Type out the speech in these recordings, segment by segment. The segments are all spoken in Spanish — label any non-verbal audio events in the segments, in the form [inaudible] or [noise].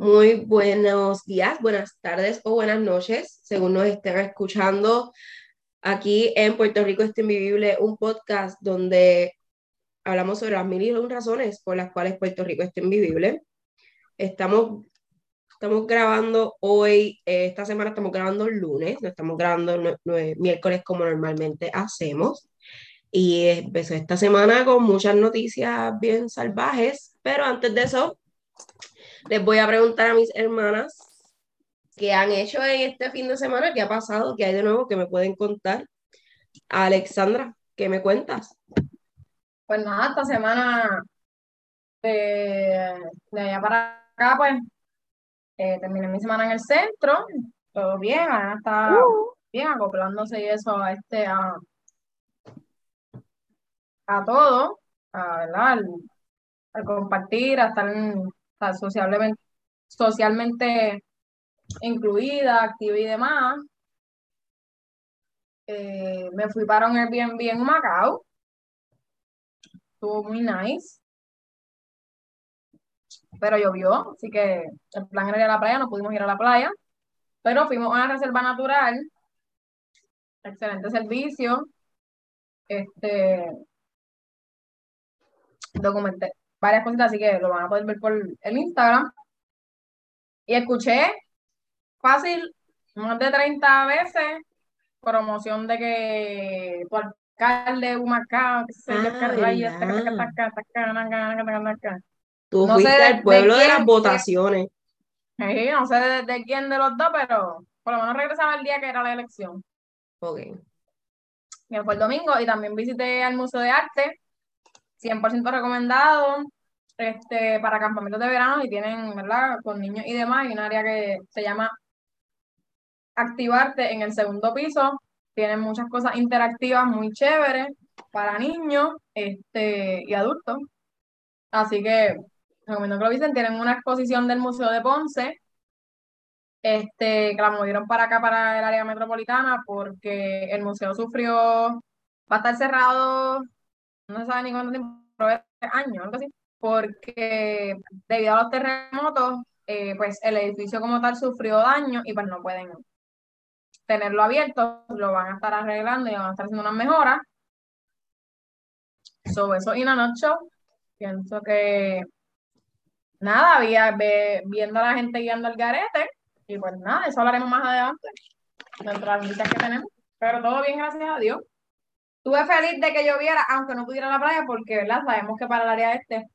Muy buenos días, buenas tardes o buenas noches, según nos estén escuchando aquí en Puerto Rico está Invivible, un podcast donde hablamos sobre las mil y un razones por las cuales Puerto Rico está invivible. Estamos, estamos grabando hoy, eh, esta semana estamos grabando el lunes, no estamos grabando miércoles como normalmente hacemos. Y empezó esta semana con muchas noticias bien salvajes, pero antes de eso, les voy a preguntar a mis hermanas qué han hecho en este fin de semana, qué ha pasado, qué hay de nuevo que me pueden contar. Alexandra, ¿qué me cuentas? Pues nada, esta semana de, de allá para acá, pues eh, terminé mi semana en el centro, todo bien, Ana está uh. bien acoplándose y eso a este a, a todo, a, ¿verdad? Al, compartir, a estar, socialmente, socialmente incluida, activa y demás. Eh, me fui para un Airbnb en Macao estuvo muy nice. Pero llovió, así que el plan era ir a la playa, no pudimos ir a la playa. Pero fuimos a una reserva natural. Excelente servicio. Este documenté varias cosas, así que lo van a poder ver por el Instagram. Y escuché fácil, más de 30 veces, promoción de que por alcalde, Humacao, sé yo, Tú no fuiste al pueblo de, las votaciones. Sí, no sé de, quién de los dos, pero por lo menos regresaba el día que era la elección. Ok. Que fue el domingo y también visité al Museo de Arte, 100% recomendado, este, para campamentos de verano y tienen, ¿verdad? Con niños y demás, y un área que se llama Activarte en el segundo piso, tienen muchas cosas interactivas muy chéveres para niños este, y adultos. Así que recomiendo que lo visiten. Tienen una exposición del Museo de Ponce, este, que la movieron para acá, para el área metropolitana, porque el museo sufrió, va a estar cerrado, no sabe ni cuánto tiempo, años, algo así, porque debido a los terremotos, eh, pues el edificio como tal sufrió daño y pues no pueden tenerlo abierto, lo van a estar arreglando y van a estar haciendo unas mejoras. Sobre eso y una pienso que nada, había viendo a la gente guiando el garete, y pues nada, eso hablaremos más adelante, dentro de las noticias que tenemos. Pero todo bien, gracias a Dios. Estuve feliz de que lloviera, aunque no pudiera la playa, porque ¿verdad? sabemos que para el área este,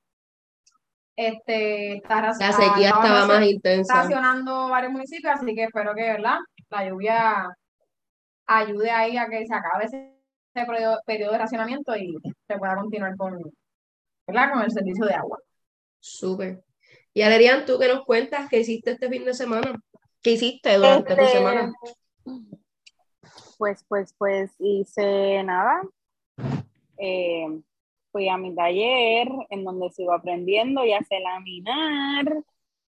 este está, la sequía estaba más intensa. Estacionando varios municipios, así que espero que, ¿verdad? la lluvia ayude ahí a que se acabe ese, periodo, de racionamiento y se pueda continuar con, con el servicio de agua. Súper. Y Alerian, ¿tú qué nos cuentas? ¿Qué hiciste este fin de semana? ¿Qué hiciste durante tu este, semana? Pues, pues, pues hice nada. Eh, fui a mi taller en donde sigo aprendiendo y a laminar.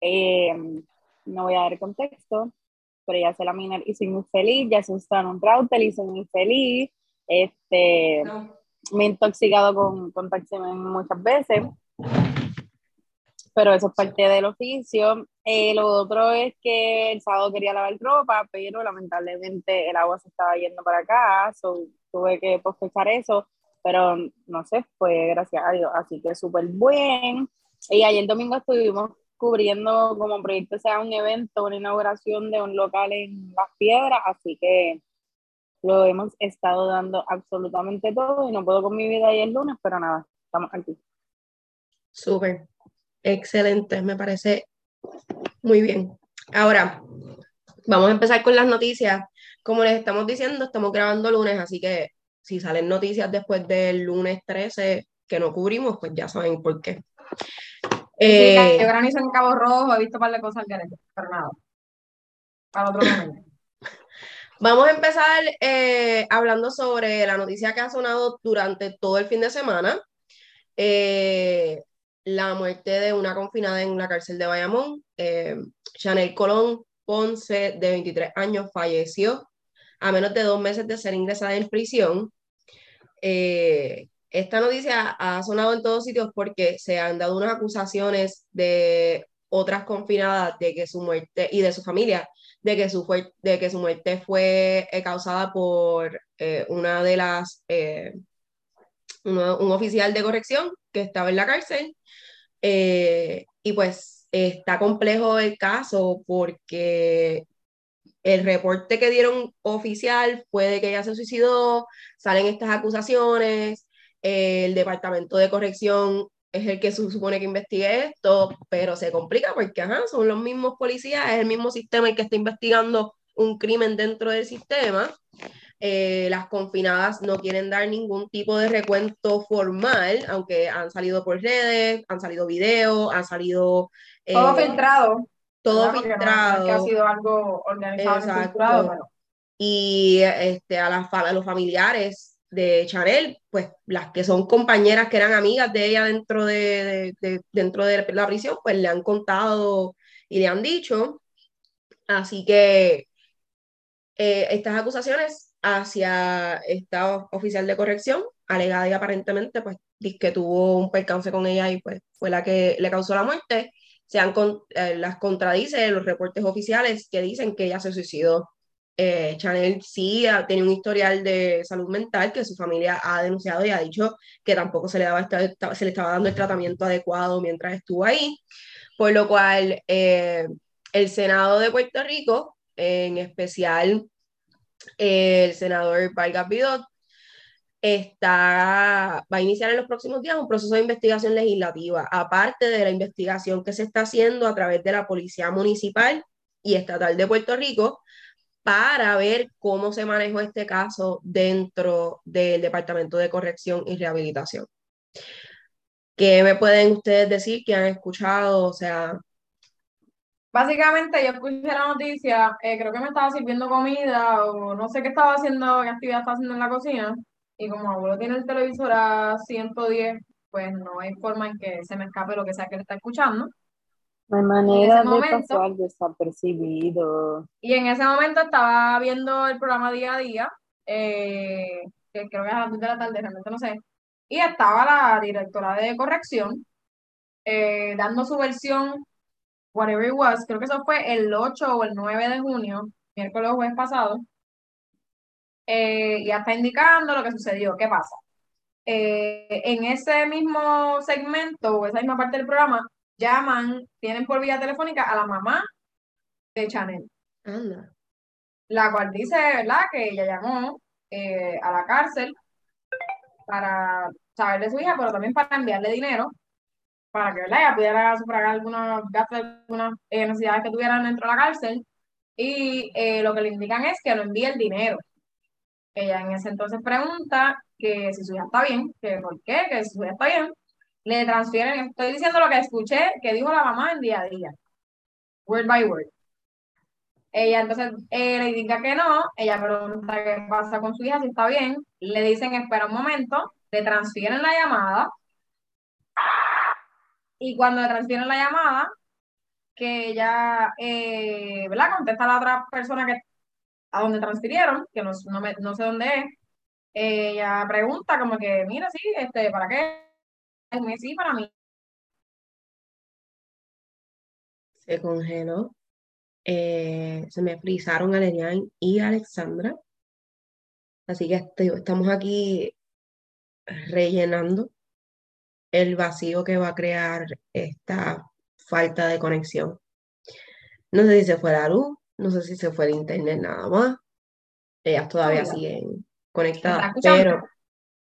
Eh, no voy a dar contexto pero ya sé laminar y soy muy feliz, ya se un router y soy muy feliz. Este, Me he intoxicado con, con muchas veces, pero eso es parte del oficio. Eh, lo otro es que el sábado quería lavar ropa, pero lamentablemente el agua se estaba yendo para acá, tuve que pospechar eso, pero no sé, fue gracias a Dios, así que súper bien. Y ayer domingo estuvimos cubriendo como proyecto sea un evento, una inauguración de un local en Las Piedras, así que lo hemos estado dando absolutamente todo y no puedo con mi vida ahí el lunes, pero nada, estamos aquí. Súper, excelente, me parece muy bien. Ahora, vamos a empezar con las noticias. Como les estamos diciendo, estamos grabando lunes, así que si salen noticias después del lunes 13 que no cubrimos, pues ya saben por qué. Eh, yo granizo en Cabo Rojo, he visto un par de cosas que pero nada. Para otro momento. Vamos a empezar eh, hablando sobre la noticia que ha sonado durante todo el fin de semana. Eh, la muerte de una confinada en la cárcel de Bayamón. Chanel Colón Ponce, de 23 años, falleció a menos de dos meses de ser ingresada en prisión esta noticia ha sonado en todos sitios porque se han dado unas acusaciones de otras confinadas de que su muerte y de su familia, de que su, muerte fue eh, causada por eh, una de las, eh, un oficial de corrección que estaba en la cárcel. y pues está complejo el caso porque el reporte que dieron oficial fue de que ella se suicidó, salen estas acusaciones, el departamento de corrección es el que se supone que investigue esto, pero se complica porque ajá, son los mismos policías, es el mismo sistema el que está investigando un crimen dentro del sistema. Eh, las confinadas no quieren dar ningún tipo de recuento formal, aunque han salido por redes, han salido videos, han salido... todo eh, filtrado. Todo filtrado. ha sido algo organizado. Y este, a, las, a los familiares de Chanel, pues las que son compañeras que eran amigas de ella dentro de, dentro de la prisión, pues le han contado y le han dicho. Así que eh, estas acusaciones hacia esta oficial de corrección, alegada y aparentemente, pues que tuvo un percance con ella y pues fue la que le causó la muerte, se han, eh, las contradice los reportes oficiales que dicen que ella se suicidó. Eh, Chanel sí tiene un historial de salud mental que su familia ha denunciado y ha dicho que tampoco se le, daba, se le estaba dando el tratamiento adecuado mientras estuvo ahí, por lo cual eh, el Senado de Puerto Rico, en especial el senador Vargas Bidot, está, va a iniciar en los próximos días un proceso de investigación legislativa, aparte de la investigación que se está haciendo a través de la Policía Municipal y Estatal de Puerto Rico para ver cómo se manejó este caso dentro del Departamento de Corrección y Rehabilitación. ¿Qué me pueden ustedes decir que han escuchado? O sea... Básicamente yo escuché la noticia, eh, creo que me estaba sirviendo comida o no sé qué estaba haciendo, qué actividad estaba haciendo en la cocina y como abuelo tiene el televisor a 110, pues no hay forma en que se me escape lo que sea que le está escuchando. No hay manera de pasar desapercibido. Y en ese momento estaba viendo el programa día a día, eh, que creo que es a las 2 de la tarde, realmente no sé. Y estaba la directora de corrección eh, dando su versión, whatever it was, creo que eso fue el 8 o el 9 de junio, miércoles o jueves pasado. Eh, y ya está indicando lo que sucedió. ¿Qué pasa? en ese mismo segmento, o esa misma parte del programa, llaman, tienen por vía telefónica a la mamá de Chanel. La cual dice, ¿verdad?, que ella llamó eh, a la cárcel para saber de su hija, pero también para enviarle dinero para que ¿verdad? ella pudiera sufragar algunos gastos, algunas eh, necesidades que tuvieran dentro de la cárcel. Y eh, lo que le indican es que no envíe el dinero. Ella en ese entonces pregunta que si su hija está bien, que por qué, que si su hija está bien le transfieren, estoy diciendo lo que escuché que dijo la mamá en día a día, word by word. Ella entonces eh, le indica que no, ella pregunta qué pasa con su hija, si está bien, le dicen espera un momento, le transfieren la llamada y cuando le transfieren la llamada, que ella, eh, ¿verdad? Contesta a la otra persona que a donde transfirieron, que no, no, sé dónde es, ella pregunta como que, mira, sí, este, ¿para qué? sí para mí. Se congeló. Eh, se me frizaron Alerian y Alexandra. Así que estamos aquí rellenando el vacío que va a crear esta falta de conexión. No sé si se fue la luz, no sé si se fue el internet nada más. Ellas todavía siguen conectadas, pero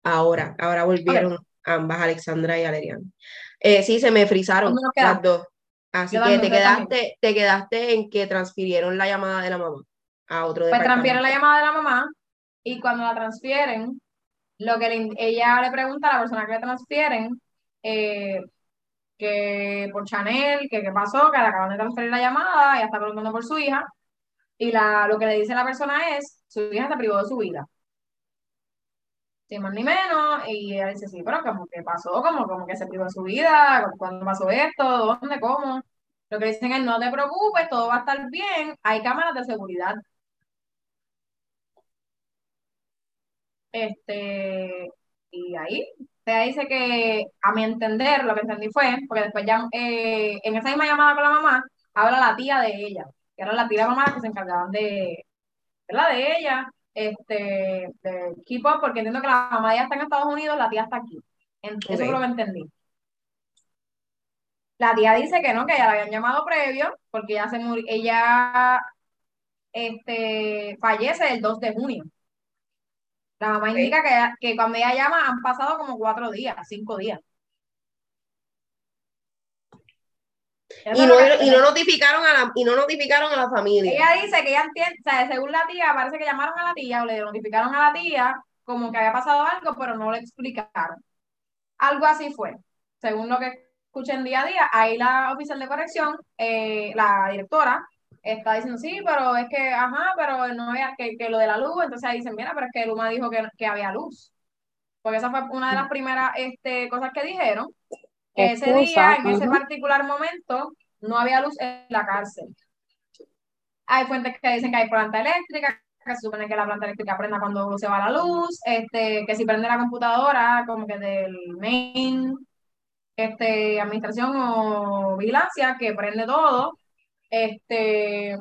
ahora, ahora volvieron ambas, Alexandra y Alerian. Eh, sí, se me frizaron las dos. Así que te quedaste, te quedaste en que transfirieron la llamada de la mamá a otro Pues transfieren la llamada de la mamá y cuando la transfieren, lo que ella le pregunta a la persona que le transfieren, eh, que por Chanel, que qué pasó, que le acaban de transferir la llamada, ella está preguntando por su hija, y la, lo que le dice la persona es, su hija se privó de su vida. Sin más ni menos, y ella dice, sí, pero como que pasó, como, como que se privó de su vida, cuando pasó esto, dónde, cómo. Lo que dicen es, no te preocupes, todo va a estar bien, hay cámaras de seguridad. Este, y ahí ella dice que, a mi entender, lo que entendí fue, porque después ya eh, en esa misma llamada con la mamá, habla la tía de ella, que era la tía de mamá que se encargaban de, ¿verdad? De ella, este, de keep up, porque entiendo que la mamá ya está en Estados Unidos, la tía está aquí. Eso es lo que entendí. La tía dice que no, que ya la habían llamado previo, porque ella se murió, ella este, fallece el 2 de junio. La mamá indica que, que cuando ella llama han pasado como cuatro días, cinco días. Y no, y no, notificaron a la, y no notificaron a la familia. Ella dice que ella entiende, o sea, según la tía, parece que llamaron a la tía o le notificaron a la tía como que había pasado algo, pero no le explicaron. Algo así fue, según lo que escuché en día a día. Ahí la oficial de corrección, eh, la directora, está diciendo, sí, pero es que, ajá, pero no había que, que lo de la luz, entonces ahí dicen, mira, pero es que Luma dijo que, que había luz. Porque esa fue una de las primeras este, cosas que dijeron. Que ese día, en ese particular momento, no había luz en la cárcel. Hay fuentes que dicen que hay planta eléctrica, que se supone que la planta eléctrica prenda cuando se va la luz, este, que si prende la computadora, como que del main este, administración o vigilancia, que prende todo, este,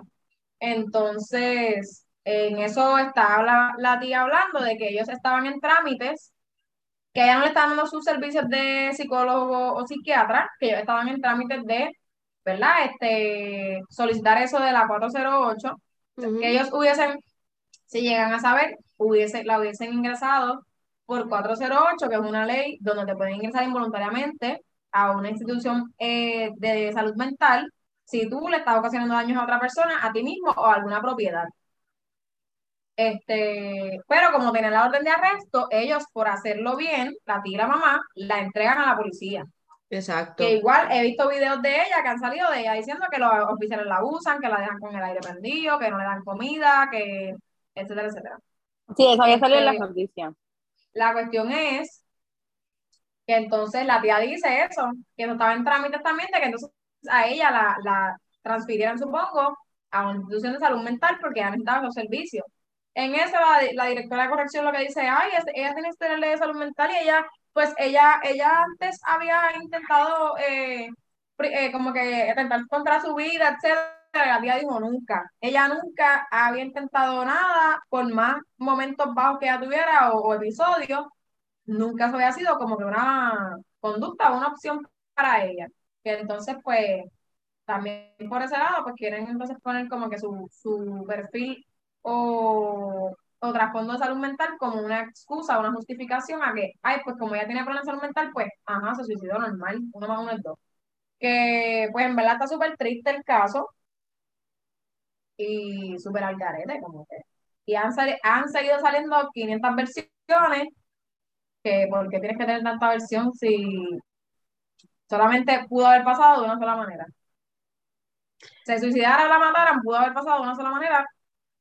entonces, en eso estaba la, la, tía hablando de que ellos estaban en trámites, que ella no le estaban dando sus servicios de psicólogo o psiquiatra, que ellos estaban en trámites de, ¿verdad? Este, solicitar eso de la 408, que ellos hubiesen, si llegan a saber, hubiese, la hubiesen ingresado por 408, que es una ley donde te pueden ingresar involuntariamente a una institución eh, de salud mental si tú le estás ocasionando daños a otra persona, a ti mismo o a alguna propiedad. Este, pero como tienen la orden de arresto, ellos por hacerlo bien, la tía y la mamá, la entregan a la policía. Exacto. Que igual he visto videos de ella que han salido de ella diciendo que los oficiales la abusan, que la dejan con el aire prendido, que no le dan comida, que etcétera, etcétera. Sí, eso había salido en la este, noticia. La cuestión es que entonces la tía dice eso, que no estaba en trámites también, de que entonces a ella la, la transfirieran, supongo, a una institución de salud mental porque ya necesitaba los servicios. En eso la, directora de corrección lo que dice, ay, ella tiene historial de salud mental y ella, pues ella, ella antes había intentado eh, eh, como que intentar contra su vida, etcétera. La dijo nunca. Ella nunca había intentado nada por más momentos bajos que ella tuviera o, o episodios. Nunca eso había sido como que una conducta, una opción para ella entonces pues también por ese lado pues quieren entonces poner como que su, su perfil o, trasfondo de salud mental como una excusa, una justificación a que, ay, pues como ella tiene problemas de salud mental, pues, ajá, se suicidó normal, uno más uno es dos. Que pues en verdad está súper triste el caso y súper al garete, como que. Y han, han seguido saliendo 500 versiones, que porque tienes que tener tanta versión si Solamente pudo haber pasado de una sola manera. Se suicidara o la mataran, pudo haber pasado de una sola manera,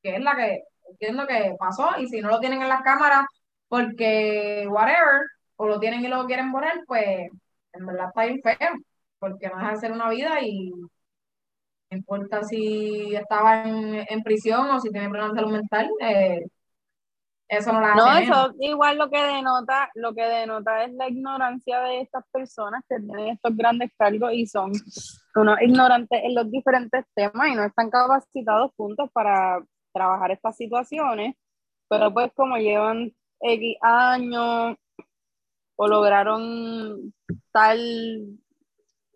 que es la que entiendo que pasó, y si no lo tienen en las cámaras porque whatever, o lo tienen y lo quieren poner, pues en verdad está bien feo, porque no deja de ser una vida y no importa si estaba en, prisión o si tiene problemas de salud mental, eh, eso no la No, eso igual lo que denota, lo que denota es la ignorancia de estas personas que tienen estos grandes cargos y son unos ignorantes en los diferentes temas y no están capacitados juntos para trabajar estas situaciones, pero pues como llevan X años o lograron tal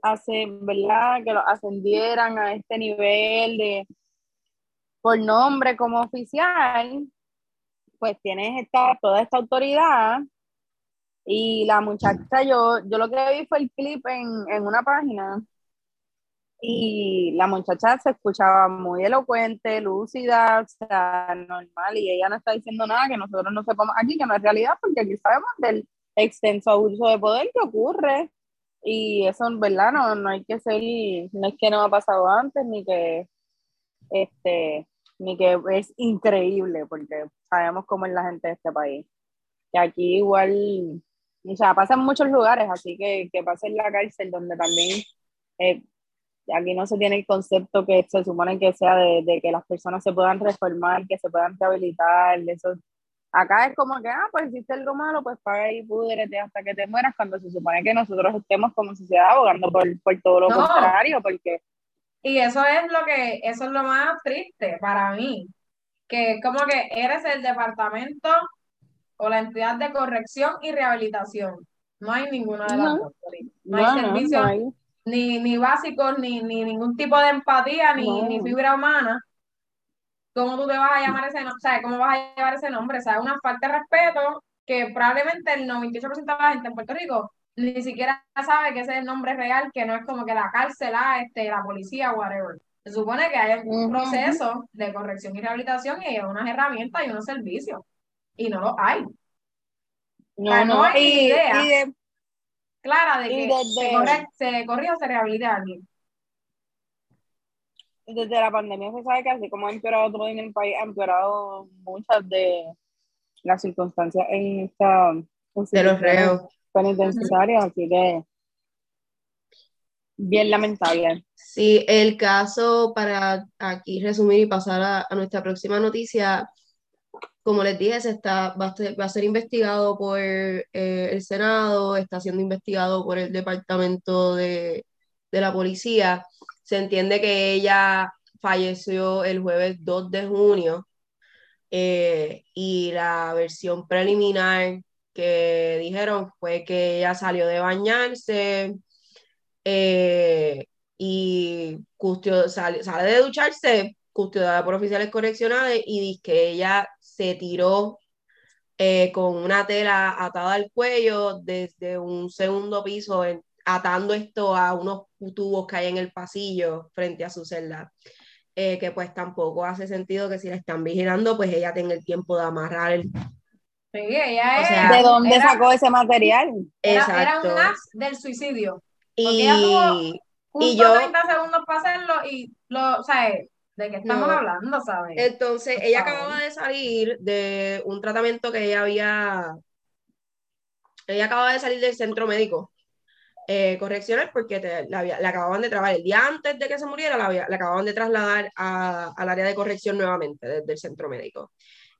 hace, ¿verdad? Que lo ascendieran a este nivel de por nombre como oficial, pues tienes esta, toda esta autoridad y la muchacha, yo, yo lo que vi fue el clip en, en una página y la muchacha se escuchaba muy elocuente, lúcida, o sea, normal, y ella no está diciendo nada que nosotros no sepamos aquí, que no es realidad, porque aquí sabemos del extenso abuso de poder que ocurre, y eso, ¿verdad? No, no hay que ser, no es que no ha pasado antes, ni que, este, ni que es increíble, porque sabemos cómo es la gente de este país. Y aquí igual, o sea, pasa en muchos lugares, así que, que pasa en la cárcel, donde también eh, aquí no se tiene el concepto que se supone que sea de, de, que las personas se puedan reformar, que se puedan rehabilitar, eso Acá es como que, ah, pues hiciste algo malo, pues paga y púdrete hasta que te mueras, cuando se supone que nosotros estemos como sociedad abogando por, por todo lo contrario, porque... Y eso es lo que, eso es lo más triste para mí, que como que eres el departamento o la entidad de corrección y rehabilitación. No hay ninguna de las dos. No, hay servicios Ni, ni básicos, ni, ni ningún tipo de empatía, ni, ni fibra humana ¿cómo tú te vas a llamar ese nombre? ¿Sabes? ¿Cómo vas a llevar ese nombre? O sea, una falta de respeto que probablemente el 98% de la gente en Puerto Rico ni siquiera sabe que ese es el nombre real, que no es como que la cárcel, ah, este, la policía, whatever. Se supone que hay un proceso de corrección y rehabilitación y hay unas herramientas y unos servicios. Y no lo hay. No, no, hay idea clara de que se, corre, se corrige o se rehabilita a alguien desde la pandemia se sabe que así como ha empeorado todo en el país, ha empeorado muchas de las circunstancias en esta de los reos penitenciarios, así que bien lamentable. Sí, el caso, para aquí resumir y pasar a, nuestra próxima noticia, como les dije, se está, va, a ser, investigado por eh, el Senado, está siendo investigado por el Departamento de, de la Policía se entiende que ella falleció el jueves 2 de junio eh, y la versión preliminar que dijeron fue que ella salió de bañarse eh, y sale, sale, de ducharse, custodiada por oficiales correccionales y que ella se tiró eh, con una tela atada al cuello desde un segundo piso en, atando esto a unos tubos que hay en el pasillo frente a su celda. Eh, que pues tampoco hace sentido que si la están vigilando, pues ella tenga el tiempo de amarrar el... Sí, ella ¿De dónde sacó ese material? Era, era, un as del suicidio. Y, ella y yo... 30 segundos para hacerlo y lo, o sea, ¿de qué estamos hablando, sabes? Entonces, ella acababa de salir de un tratamiento que ella había... Ella acababa de salir del centro médico eh, correccional porque te, la, acababan de trabajar el día antes de que se muriera, la, la acababan de trasladar a, al área de corrección nuevamente desde el centro médico.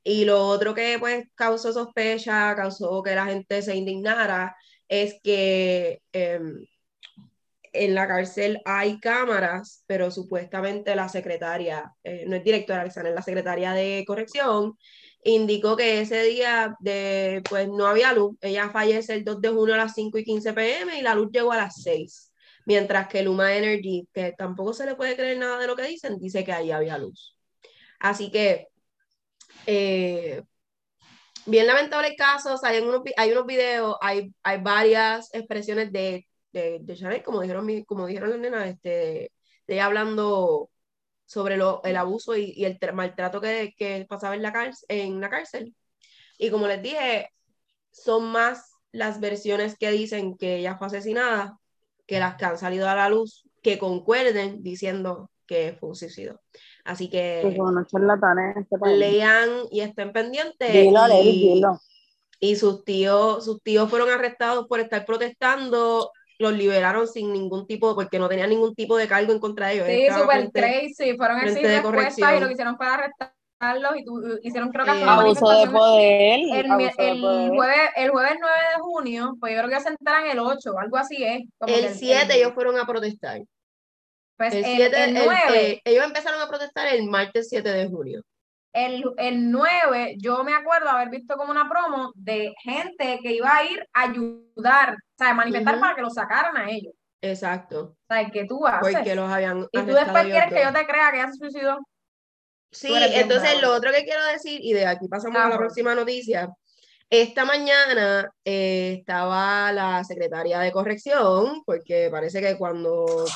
Y lo otro que pues causó sospecha, causó que la gente se indignara, es que em, en la cárcel hay cámaras, pero supuestamente la secretaria, eh, no es directora, es la secretaria de corrección, indicó que ese día de, pues no había luz. Ella fallece el 2 de junio a las 5 y 15 pm y la luz llegó a las 6. Mientras que Luma Energy, que tampoco se le puede creer nada de lo que dicen, dice que ahí había luz. Así que, eh, bien lamentable el caso, hay unos, hay unos videos, hay, hay varias expresiones de, de, de Chanel, como dijeron, como dijeron las nenas, este, de ella hablando sobre lo, el abuso y, y el maltrato que, que, pasaba en la, cárcel, en la cárcel. Y como les dije, son más las versiones que dicen que ella fue asesinada que las que han salido a la luz que concuerden diciendo que fue un suicidio. Así que este lean y estén pendientes. y, y sus tíos, sus tíos fueron arrestados por estar protestando los liberaron sin ningún tipo, porque no tenían ningún tipo de cargo en contra de ellos. Sí, super crazy, fueron así respuesta y lo que hicieron para arrestarlos y tu, hicieron creo que eh, abuso de poder. El, el, Jueves, el jueves 9 de junio, pues yo creo que ya se enteran el 8, algo así es. el 7 ellos fueron a protestar. Pues el 7, el, 9, ellos empezaron a protestar el martes 7 de junio el, el 9, yo me acuerdo haber visto como una promo de gente que iba a ir a ayudar, o sea, manifestar para que lo sacaran a ellos. Exacto. O sea, que tú haces. Porque los habían. Y tú después quieres que yo te crea que ya se suicidó. Sí, entonces lo otro que quiero decir, y de aquí pasamos a la próxima noticia. Esta mañana eh, estaba la secretaria de corrección, porque parece que cuando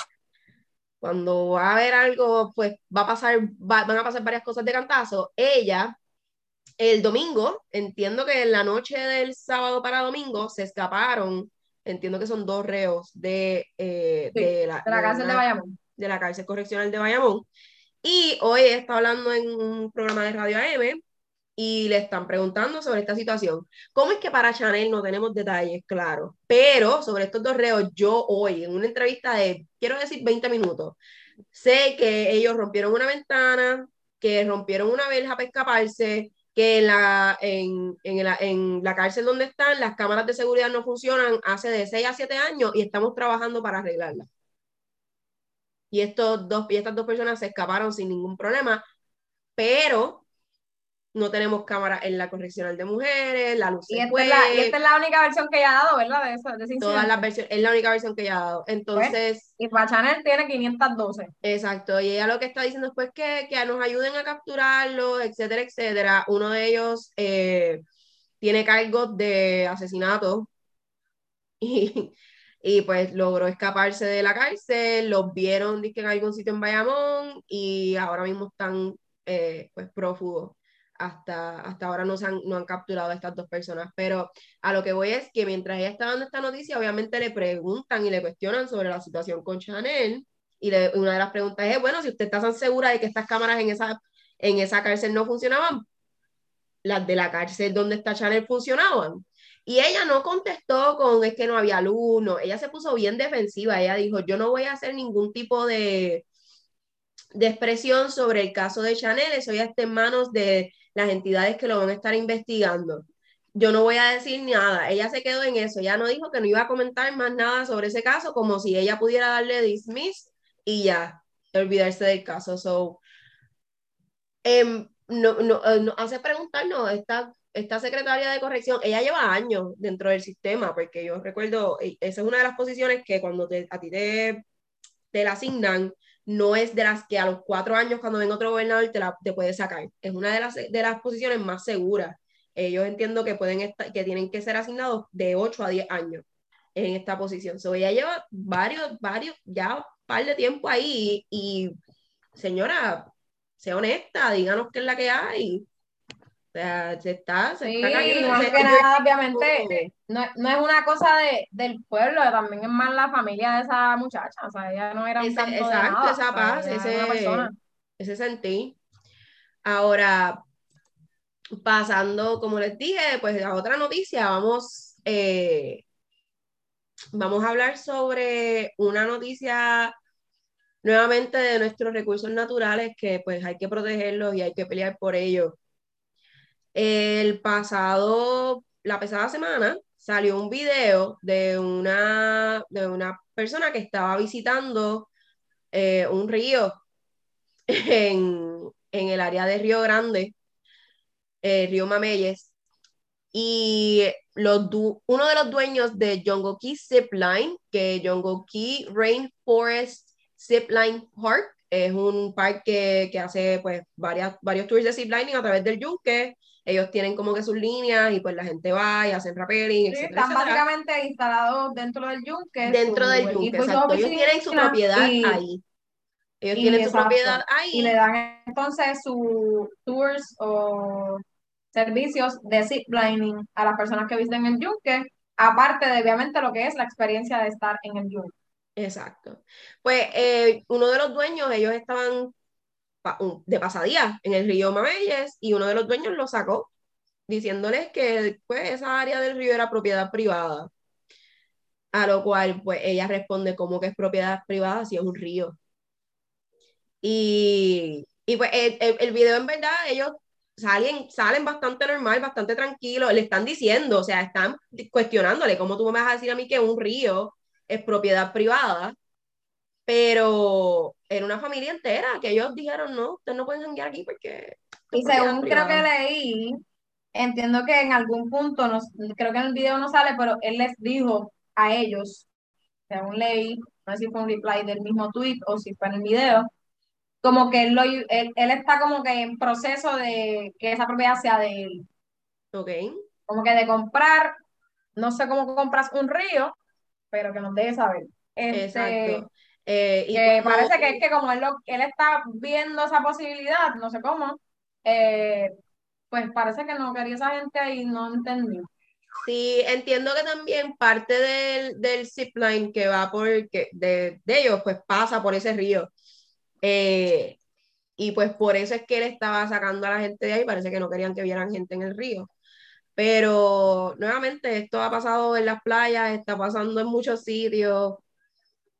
cuando va a haber algo, pues va a pasar, van a pasar varias cosas de cantazo. Ella, el domingo, entiendo que en la noche del sábado para domingo, se escaparon, entiendo que son dos reos de, eh, de, la, cárcel de Bayamón. De la cárcel correccional de Bayamón. Y hoy está hablando en un programa de Radio AM y le están preguntando sobre esta situación. ¿Cómo es que para Chanel no tenemos detalles claros? Pero sobre estos dos reos, yo hoy, en una entrevista de, quiero decir, 20 minutos, sé que ellos rompieron una ventana, que rompieron una verja para escaparse, que la, en, en, la, en la cárcel donde están las cámaras de seguridad no funcionan hace de 6 a 7 años y estamos trabajando para arreglarlas. Y, estos dos, y estas dos personas se escaparon sin ningún problema, pero no tenemos cámara en la correccional de mujeres, la luz y, esta es la, y esta es la única versión que ella ha dado, ¿verdad? De eso, de Todas las versiones, es la única versión que ella ha dado. Entonces... y para Chanel tiene 512. Exacto, y ella lo que está diciendo es pues que, que nos ayuden a capturarlo, etcétera, etcétera. Uno de ellos eh, tiene cargos de asesinato y, y pues logró escaparse de la cárcel, los vieron que en algún sitio en Bayamón y ahora mismo están eh, pues prófugos hasta, hasta ahora no, se han, no han capturado a estas dos personas, pero a lo que voy es que mientras ella está dando esta noticia, obviamente le preguntan y le cuestionan sobre la situación con Chanel, y una de las preguntas es, bueno, si usted está tan segura de que estas cámaras en esa, en esa cárcel no funcionaban, las de la cárcel donde está Chanel funcionaban. Y ella no contestó con es que no había luz, no, ella se puso bien defensiva, ella dijo, yo no voy a hacer ningún tipo de, de expresión sobre el caso de Chanel, eso ya está en manos de las entidades que lo van a estar investigando. Yo no voy a decir nada, ella se quedó en eso, ya no dijo que no iba a comentar más nada sobre ese caso, como si ella pudiera darle dismiss y ya, olvidarse del caso. So, em, no, no, eh, no, hace preguntarnos, esta, esta secretaria de corrección, ella lleva años dentro del sistema, porque yo recuerdo, e, esa es una de las posiciones que cuando te, a ti te, te la asignan, no es de las que a los cuatro años cuando venga otro gobernador te, la, te puede sacar. Es una de las, de las posiciones más seguras. Ellos entiendo que, pueden estar, que tienen que ser asignados de 8 a 10 años en esta posición. So, ella lleva varios, varios, ya un par de tiempo ahí y, señora, sea honesta, díganos qué es la que hay. O sea, se está, se está cayendo. Más que nada, obviamente, no, no, es una cosa de, del pueblo, también es más la familia de esa muchacha. O sea, ella no era un ese, Exacto, esa paz, ese, ese sentir. Ahora, pasando, como les dije, pues a otra noticia, vamos, eh, vamos a hablar sobre una noticia nuevamente de nuestros recursos naturales que pues hay que protegerlos y hay que pelear por ellos. El pasado, la pasada semana, salió un video de una, de una persona que estaba visitando eh, un río [laughs] en, el área de Río Grande, eh, Río Mameyes, y los uno de los dueños de Key Zipline, que Key Rainforest Zipline Park, es un parque que hace pues varias, varios tours de ziplining a través del yunque, ellos tienen como que sus líneas y pues la gente va y hacen rappelling, sí, Están básicamente instalados dentro del yunque. Dentro del yunque, exacto. Ellos tienen su propiedad ahí. Ellos tienen su propiedad ahí. Y le dan entonces sus tours o servicios de ziplining a las personas que visiten el yunque, aparte de obviamente lo que es la experiencia de estar en el yunque. Exacto. Pues eh, uno de los dueños, ellos estaban de pasadía en el río Mameyes y uno de los dueños lo sacó diciéndoles que pues, esa área del río era propiedad privada. A lo cual pues ella responde como que es propiedad privada si es un río. Y, y pues el, el, video en verdad ellos salen, salen bastante normal, bastante tranquilos, le están diciendo, o sea, están cuestionándole cómo tú me vas a decir a mí que un río es propiedad privada pero era una familia entera que ellos dijeron, no, ustedes no pueden janguear aquí porque... Y según creo que leí, entiendo que en algún punto, no, creo que en el video no sale, pero él les dijo a ellos, según leí, no sé si fue un reply del mismo tweet o si fue en el video, como que él, lo, él, él está como que en proceso de que esa propiedad sea de él. Ok. Como que de comprar, no sé cómo compras un río, pero que nos deje saber. Este, Exacto. Eh, y parece que es que como él, él está viendo esa posibilidad, no sé cómo, eh, pues parece que no quería esa gente ahí, no entendió. Sí, entiendo que también parte del, del zipline que va por, que de, de, ellos, pues pasa por ese río. Eh, y pues por eso es que él estaba sacando a la gente de ahí, parece que no querían que vieran gente en el río. Pero nuevamente, esto ha pasado en las playas, está pasando en muchos sitios.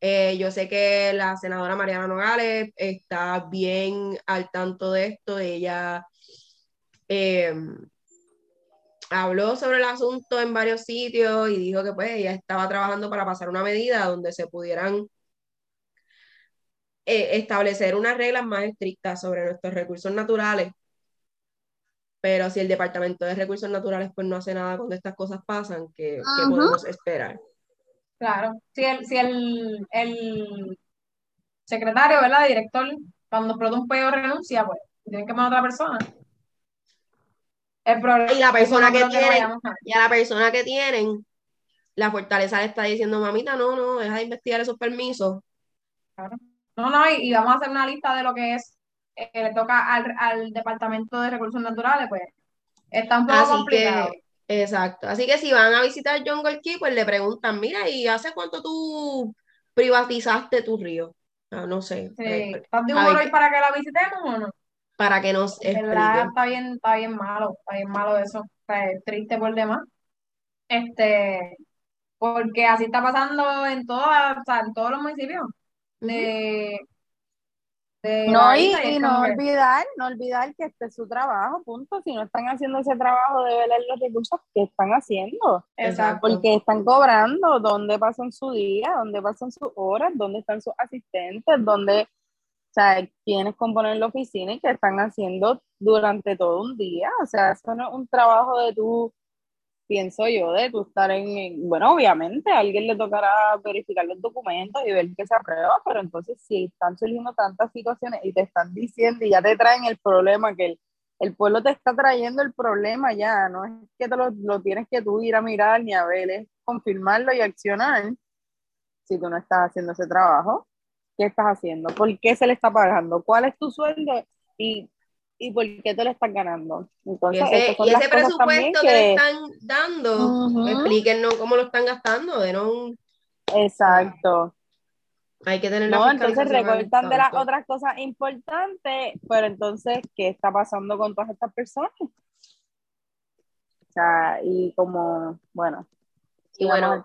Eh, yo sé que la senadora Mariana Nogales está bien al tanto de esto. Ella em, habló sobre el asunto en varios sitios y dijo que pues ella estaba trabajando para pasar una medida donde se pudieran eh, establecer unas reglas más estrictas sobre nuestros recursos naturales. Pero si el Departamento de Recursos Naturales pues no hace nada cuando estas cosas pasan, ¿qué, podemos esperar? Claro, si el, si el, el secretario, ¿verdad? Director, cuando explota un peo renuncia, pues tienen que poner a otra persona. El problema, y la persona que, tienen, y a la persona que tienen, la fortaleza le está diciendo, mamita, no, no, deja de investigar esos permisos. Claro. No, no, y, vamos a hacer una lista de lo que es, eh, le toca al, Departamento de Recursos Naturales, pues está un poco complicado. Exacto. Así que si van a visitar John Key, pues le preguntan, mira, ¿y hace cuánto tú privatizaste tu río? No, no sé. Sí. Eh, ¿Estás de humor hoy para que la visitemos o no? Para que nos explique. Está bien, está bien malo, está bien malo eso. es triste por demás. Este, porque así está pasando en, todas, o sea, en todos los municipios no, y, no olvidar, no olvidar que este es su trabajo, punto. Si no están haciendo ese trabajo de ver los recursos que están haciendo. Exacto. Porque están cobrando, dónde pasan su día, dónde pasan sus horas, dónde están sus asistentes, dónde, o sea, quiénes componen la oficina y qué están haciendo durante todo un día. O sea, eso no es un trabajo de tú pienso yo, de tú estar en, bueno, obviamente a alguien le tocará verificar los documentos y ver que se aprueba, pero entonces si están surgiendo tantas situaciones y te están diciendo y ya te traen el problema, que el, el pueblo te está trayendo el problema ya, no es que te lo, lo, tienes que tú ir a mirar ni a ver, es confirmarlo y accionar. Si tú no estás haciendo ese trabajo, ¿qué estás haciendo? ¿Por qué se le está pagando? ¿Cuál es tu sueldo? Y y por qué te lo están ganando. Entonces, y ese, presupuesto que, le están dando, explíquenos cómo lo están gastando, de no Exacto. Hay que tener No, entonces recortan de las otras cosas importantes, pero entonces, ¿qué está pasando con todas estas personas? O sea, y como, bueno, y bueno,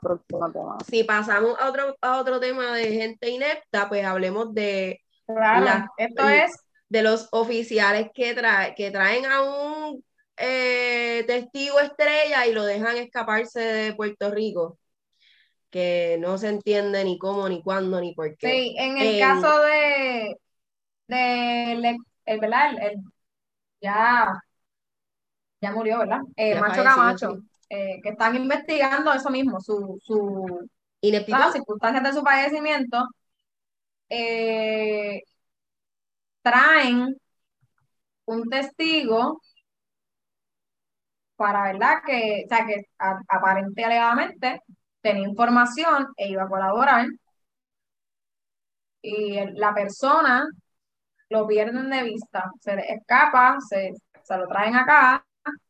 si pasamos a otro, a otro tema de gente inepta, pues hablemos de... Claro, esto es de los oficiales que, que traen a un eh, testigo estrella y lo dejan escaparse de Puerto Rico, que no se entiende ni cómo, ni cuándo, ni por qué. Sí, en el caso de, de el, ¿verdad? ya, ya murió, ¿verdad? Eh, Macho Camacho, eh, que están investigando eso mismo, su, su las circunstancias de su fallecimiento. Eh, traen un testigo para, ¿verdad? Que, o sea, que aparente alegadamente tenía información e iba a colaborar y la persona lo pierden de vista, se escapa, se, se lo traen acá,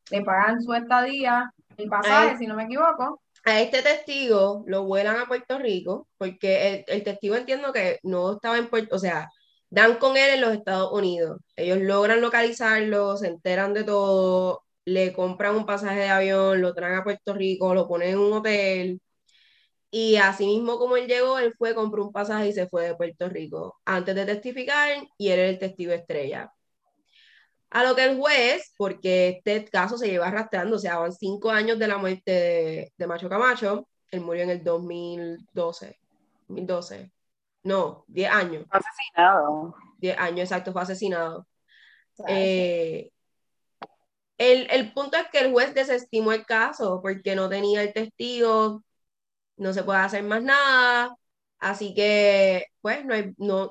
le pagan su estadía, el pasaje, si no me equivoco. A este testigo lo vuelan a Puerto Rico, porque el, el testigo entiendo que no estaba en Puerto, o sea, dan con él en los Estados Unidos. Ellos logran localizarlo, se enteran de todo, le compran un pasaje de avión, lo traen a Puerto Rico, lo ponen en un hotel. Y así mismo como él llegó, él fue, compró un pasaje y se fue de Puerto Rico antes de testificar y él era el testigo estrella. A lo que el juez, porque este caso se lleva arrastrando, o sea, van cinco años de la muerte de, de Macho Camacho, él murió en el 2012, 2012, no, 10 años. Asesinado. 10 años, exacto, fue asesinado. Eh, el, punto es que el juez desestimó el caso porque no tenía el testigo, no se puede hacer más nada, así que, pues, no hay, no,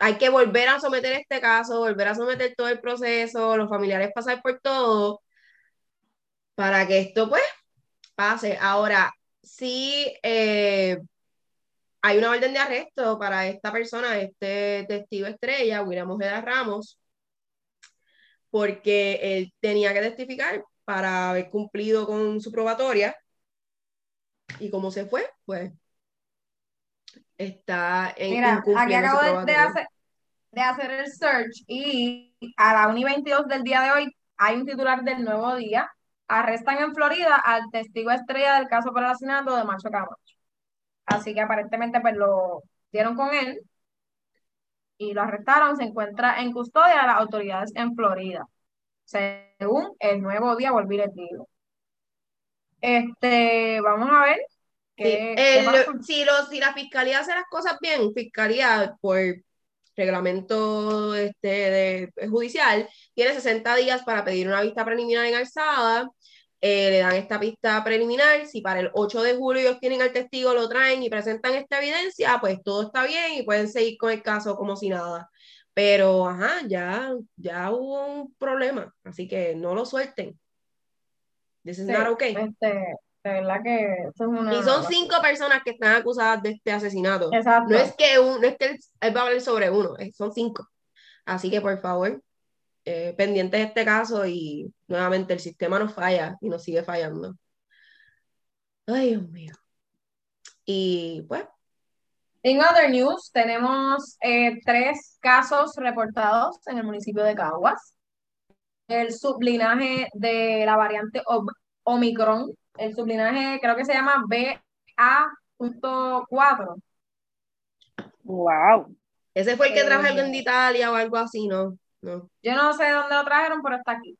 hay que volver a someter este caso, volver a someter todo el proceso, los familiares pasar por todo, para que esto, pues, pase. Ahora, sí, eh, hay una orden de arresto para esta persona, este testigo estrella, William Ojeda Ramos, porque él tenía que testificar para haber cumplido con su probatoria. Y como se fue, pues está en. Mira, aquí acabo de, hacer, de hacer el search y a la 1 y 22 del día de hoy hay un titular del nuevo día. Arrestan en Florida al testigo estrella del caso por el asesinato de Macho Camacho. Así que aparentemente pues lo dieron con él y lo arrestaron. Se encuentra en custodia de las autoridades en Florida. según el nuevo día volví les digo. Este, vamos a ver. Qué, qué pasa. si, los, si la fiscalía hace las cosas bien, fiscalía por reglamento este, de, judicial, tiene 60 días para pedir una vista preliminar en alzada. Eh, le dan esta vista preliminar. Si para el 8 de julio ellos tienen al testigo, lo traen y presentan esta evidencia, pues todo está bien y pueden seguir con el caso como si nada. Pero, ajá, ya, ya hubo un problema, así que no lo suelten. This is Sí, not okay. este, de verdad que esto es una. Y son cinco personas que están acusadas de este asesinato. Exacto. No es que, un, no es que él, él va a hablar sobre uno, es- son cinco. Así que por favor, eh, pendientes de este caso y nuevamente el sistema nos falla y nos sigue fallando. Ay, Dios mío. Y pues, En other news, tenemos eh, tres casos reportados en el municipio de Caguas. El sublinaje de la variante Om- Omicron, el sublinaje creo que se llama BA.4. Wow. ese fue el que Eh, algo de Italia o algo así, ¿no? No. Yo no sé de dónde lo trajeron, pero está aquí.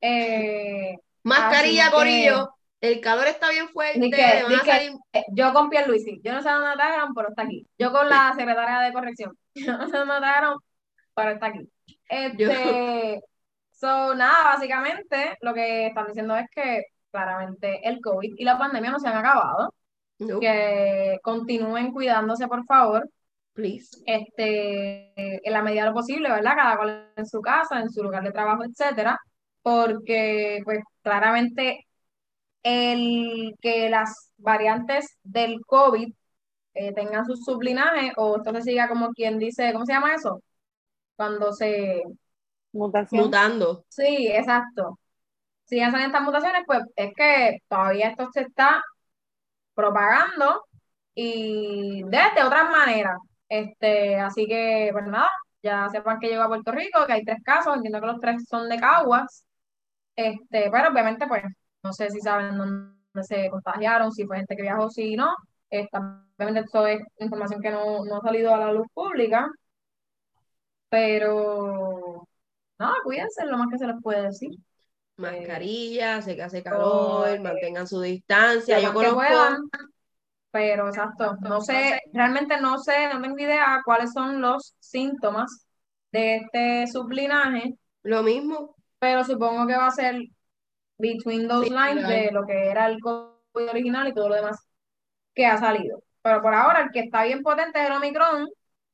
Eh, Mascarilla, Así que-. El calor está bien fuerte. Ni que- le van ni a que- salir- eh, yo con Pierluisi, yo no sé dónde lo trajeron, pero está aquí. Yo con la secretaria de corrección, [laughs] yo no sé dónde lo trajeron, pero está aquí. Este, [laughs] so, nada, básicamente lo que están diciendo es que claramente el COVID y la pandemia no se han acabado, No, que continúen cuidándose, por favor, please. este, en la medida de lo posible, ¿verdad? Cada cual en su casa, en su lugar de trabajo, etcétera, porque pues claramente el que las variantes del COVID eh, tengan su sublinaje o esto se siga como quien dice, ¿cómo se llama eso? Cuando se... Mutación. Mutando. Sí, exacto. Sigan saliendo estas mutaciones, pues es que todavía esto se está propagando y de, de otras maneras. Este, así que, pues nada, ya sepan que llegó a Puerto Rico, que hay tres casos, entiendo que los tres son de Caguas. Este, pero obviamente, pues, no sé si saben dónde se contagiaron, si fue gente que viajó, si no. Esta, obviamente, esto es información que no, no ha salido a la luz pública, pero no, cuídense lo más que se les puede decir. Mascarilla, sé que hace calor, eh, mantengan su distancia. Yo conozco, pero exacto, no sé, realmente no sé, no tengo idea cuáles son los síntomas de este sublinaje, lo mismo. pero supongo que va a ser between those Sí, lines de lo que era el COVID original y todo lo demás que ha salido. Pero por ahora el que está bien potente es el Omicron,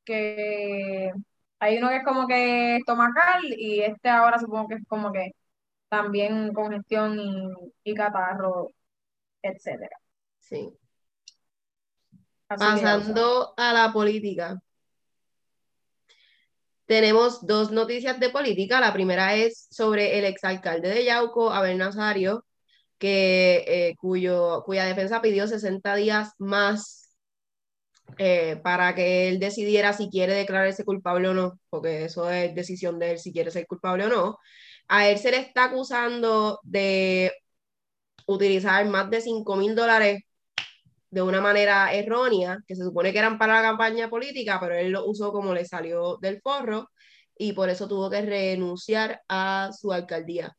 que hay uno que es como que estomacal y este ahora supongo que es como que también congestión y, y catarro, etcétera. Sí. Pasando a la política. Tenemos dos noticias de política. La primera es sobre el exalcalde de Yauco, Abel Nazario, que, eh, cuyo, cuya defensa pidió 60 días más eh, para que él decidiera si quiere declararse culpable o no, porque eso es decisión de él si quiere ser culpable o no. A él se le está acusando de utilizar más de 5 mil dólares de una manera errónea, que se supone que eran para la campaña política, pero él lo usó como le salió del forro y por eso tuvo que renunciar a su alcaldía.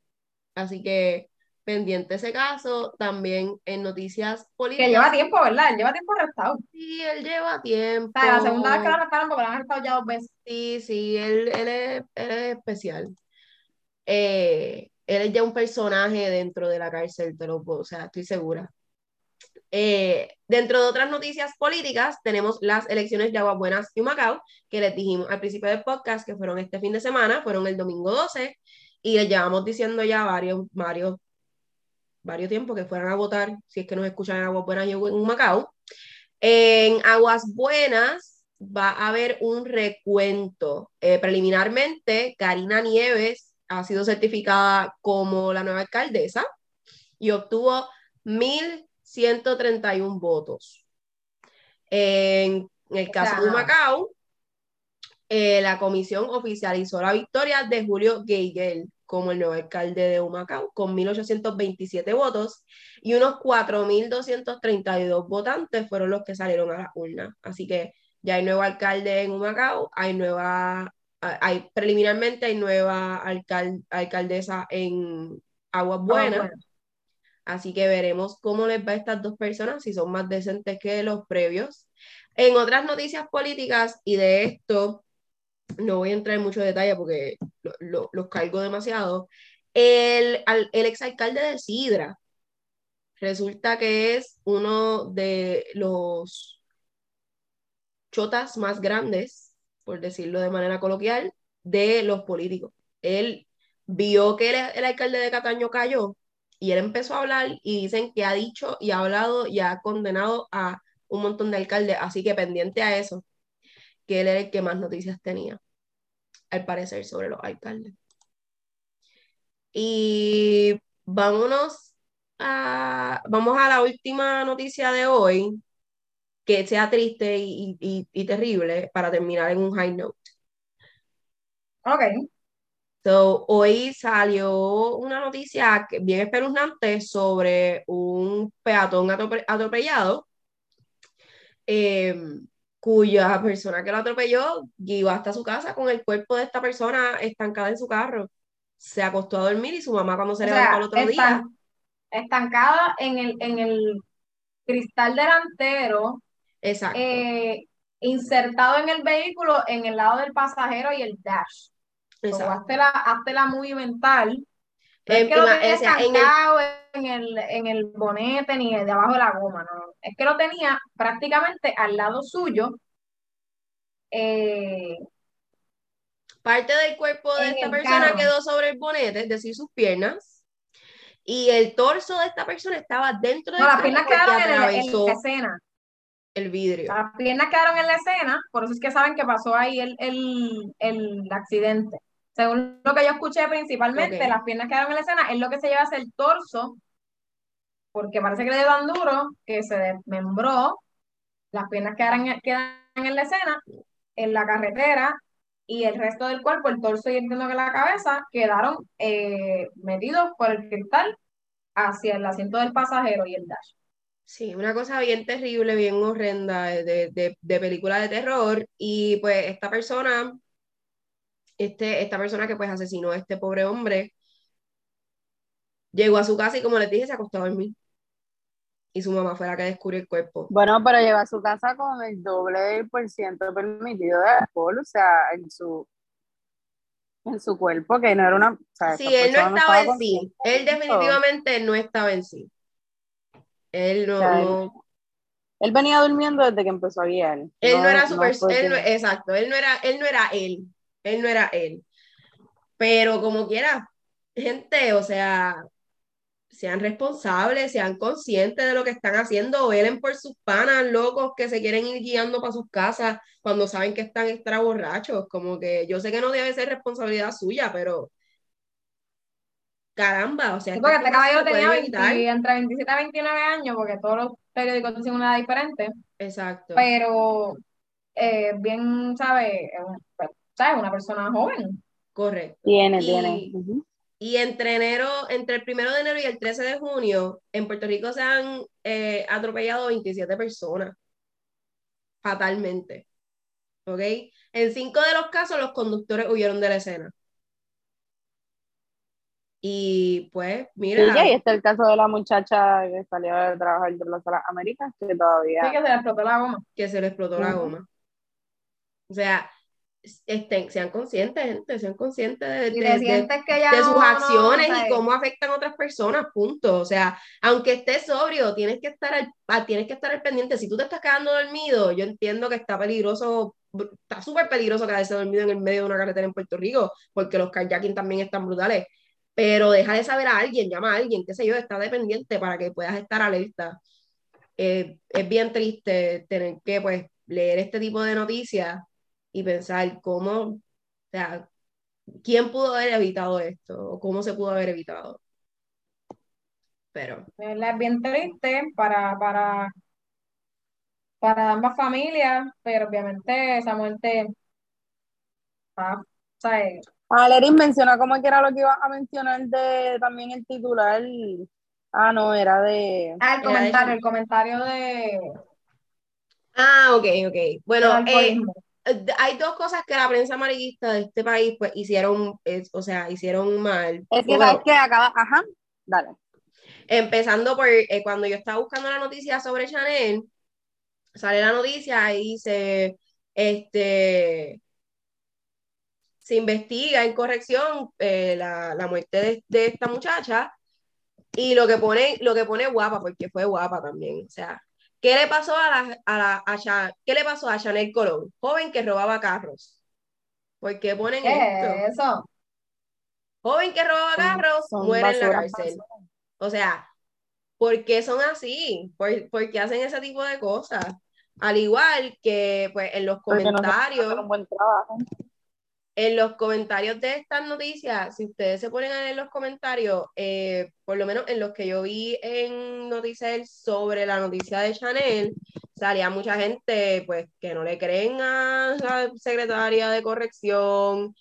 Así que pendiente ese caso, también en noticias Que políticas. lleva tiempo, ¿verdad? Él lleva tiempo arrestado. Sí, él lleva tiempo. O sea, la segunda vez que lo arrestaron, porque lo han arrestado ya dos veces. Sí, sí, él, él es, él es especial. Eh, él es ya un personaje dentro de la cárcel, te lo puedo, o sea, estoy segura. Eh, dentro de otras noticias políticas, tenemos las elecciones de Aguas Buenas y Humacao, que les dijimos al principio del podcast que fueron este fin de semana, fueron el domingo 12, y les llevamos diciendo ya varios, varios, varios tiempos que fueran a votar, si es que nos escuchan en Aguas Buenas y en Humacao. En Aguas Buenas va a haber un recuento. Eh, preliminarmente, Karina Nieves ha sido certificada como la nueva alcaldesa y obtuvo 1.131 votos. En el caso de Macao, eh, la comisión oficializó la victoria de Julio Geigel como el nuevo alcalde de Humacao, con 1.827 votos, y unos 4.232 votantes fueron los que salieron a la urna. Así que ya hay nuevo alcalde en Humacao, hay nueva hay, preliminarmente hay nueva alcaldesa en Aguas Buenas. Así que veremos cómo les va a estas dos personas, si son más decentes que los previos. En otras noticias políticas, y de esto no voy a entrar en mucho detalle porque los cargo demasiado, el, el exalcalde de Sidra resulta que es uno de los chotas más grandes, por decirlo de manera coloquial, de los políticos. Él vio que el alcalde de Cataño cayó y él empezó a hablar y dicen que ha dicho y ha hablado y ha condenado a un montón de alcaldes, así que pendiente a eso, que él era el que más noticias tenía, al parecer, sobre los alcaldes. Y vámonos a, vamos a la última noticia de hoy, que sea triste y, y terrible, para terminar en un high note. Ok. So, hoy salió una noticia bien espeluznante sobre un peatón atropellado, em, cuya persona que lo atropelló iba hasta su casa con el cuerpo de esta persona estancada en su carro. Se acostó a dormir y su mamá cuando se levantó el otro día. Estancada en el, en el cristal delantero. Exacto. Eh, insertado en el vehículo en el lado del pasajero y el dash hazte la, hazte la muy mental. es que lo tenía en, el... en, el, bonete ni de abajo de la goma, no. Es que lo tenía prácticamente al lado suyo. Eh, Parte del cuerpo de esta persona quedó sobre el bonete, es decir, sus piernas. Y el torso de esta persona estaba dentro de no, las piernas quedaron en, la escena. El vidrio. Las piernas quedaron en la escena, por eso es que saben que pasó ahí el, el, el accidente. Según lo que yo escuché principalmente, las piernas quedaron en la escena, es lo que se lleva es el torso, porque parece que le dio tan duro que se desmembró, las piernas quedaron, quedan en la escena, en la carretera, y el resto del cuerpo, el torso y entiendo que la cabeza, quedaron eh, metidos por el cristal hacia el asiento del pasajero y el dash. Sí, una cosa bien terrible, bien horrenda de, de, de película de terror. Y pues esta persona este, esta persona que pues asesinó a este pobre hombre, llegó a su casa y como les dije, se acostó a dormir. Y su mamá fue la que descubrió el cuerpo. Bueno, pero llegó a su casa con el doble por ciento permitido de alcohol, o sea, en su en su cuerpo, que no era una... sí, él no estaba, en sí. Él definitivamente no estaba en sí. Él no, él, venía durmiendo desde que empezó a guiar. Él no, era super... exacto, él no era, él no era él él no era él. Pero como quiera, gente, o sea, sean responsables, sean conscientes de lo que están haciendo, velen por sus panas locos que se quieren ir guiando para sus casas cuando saben que están extra borrachos. Como que yo sé que no debe ser responsabilidad suya, pero caramba, o sea, porque este caballo tenía entre 27 y 29 años, porque todos los periódicos dicen una edad diferente. Exacto. Pero eh, bien, ¿sabes? ¿Sabes? Una persona joven. Correcto. Tiene, tiene. Y entre enero, entre el primero de enero y el 13 de junio, en Puerto Rico se han eh, atropellado 27 personas. Fatalmente. ¿Ok? En cinco de los casos, los conductores huyeron de la escena. Y pues, mira. Sí, y está el caso de la muchacha que salió de trabajar de las Américas, que todavía. Sí, que se le explotó la goma. Que se le explotó la goma. O sea, estén, sean conscientes, gente, sean conscientes de, sus acciones y cómo afectan a otras personas, punto. O sea, aunque estés sobrio, tienes que estar al, ah, tienes que estar al pendiente. Si tú te estás quedando dormido, yo entiendo que está peligroso, está súper peligroso quedarse dormido en el medio de una carretera en Puerto Rico, porque los kayaking también están brutales. Pero deja de saber a alguien, llama a alguien, qué sé yo, está dependiente para que puedas estar alerta. Eh, es bien triste tener que, pues, leer este tipo de noticias y pensar cómo, o sea, quién pudo haber evitado esto o cómo se pudo haber evitado. Pero. Es bien triste para, para, para ambas familias, pero obviamente esa muerte. Ah, Valerín menciona cómo que era lo que iba a mencionar de también el titular. Ah, no, era de. Ah, el comentario, el comentario de. Ah, ok, ok. Bueno, eh, hay dos cosas que la prensa amarillista de este país pues hicieron, o sea, hicieron mal. Es que sabes que acaba, ajá, dale. Empezando por eh, cuando yo estaba buscando la noticia sobre Chanel, sale la noticia y dice, este, se investiga en corrección eh, la, la, muerte de, de, esta muchacha y lo que pone, lo que pone guapa, porque fue guapa también, o sea, ¿qué le pasó a la, a la a, ¿qué le pasó a Chanel Colón? Joven que robaba carros. ¿Por qué ponen ¿Qué esto? eso? Joven que robaba carros, muere en la cárcel. O sea, ¿por qué son así? ¿Por, ¿Por, qué hacen ese tipo de cosas? Al igual que pues en los comentarios. En los comentarios de estas noticias, si ustedes se ponen a leer los comentarios, eh, por lo menos en los que yo vi en Noticiel sobre la noticia de Chanel, salía mucha gente pues que no le creen a la secretaria de corrección,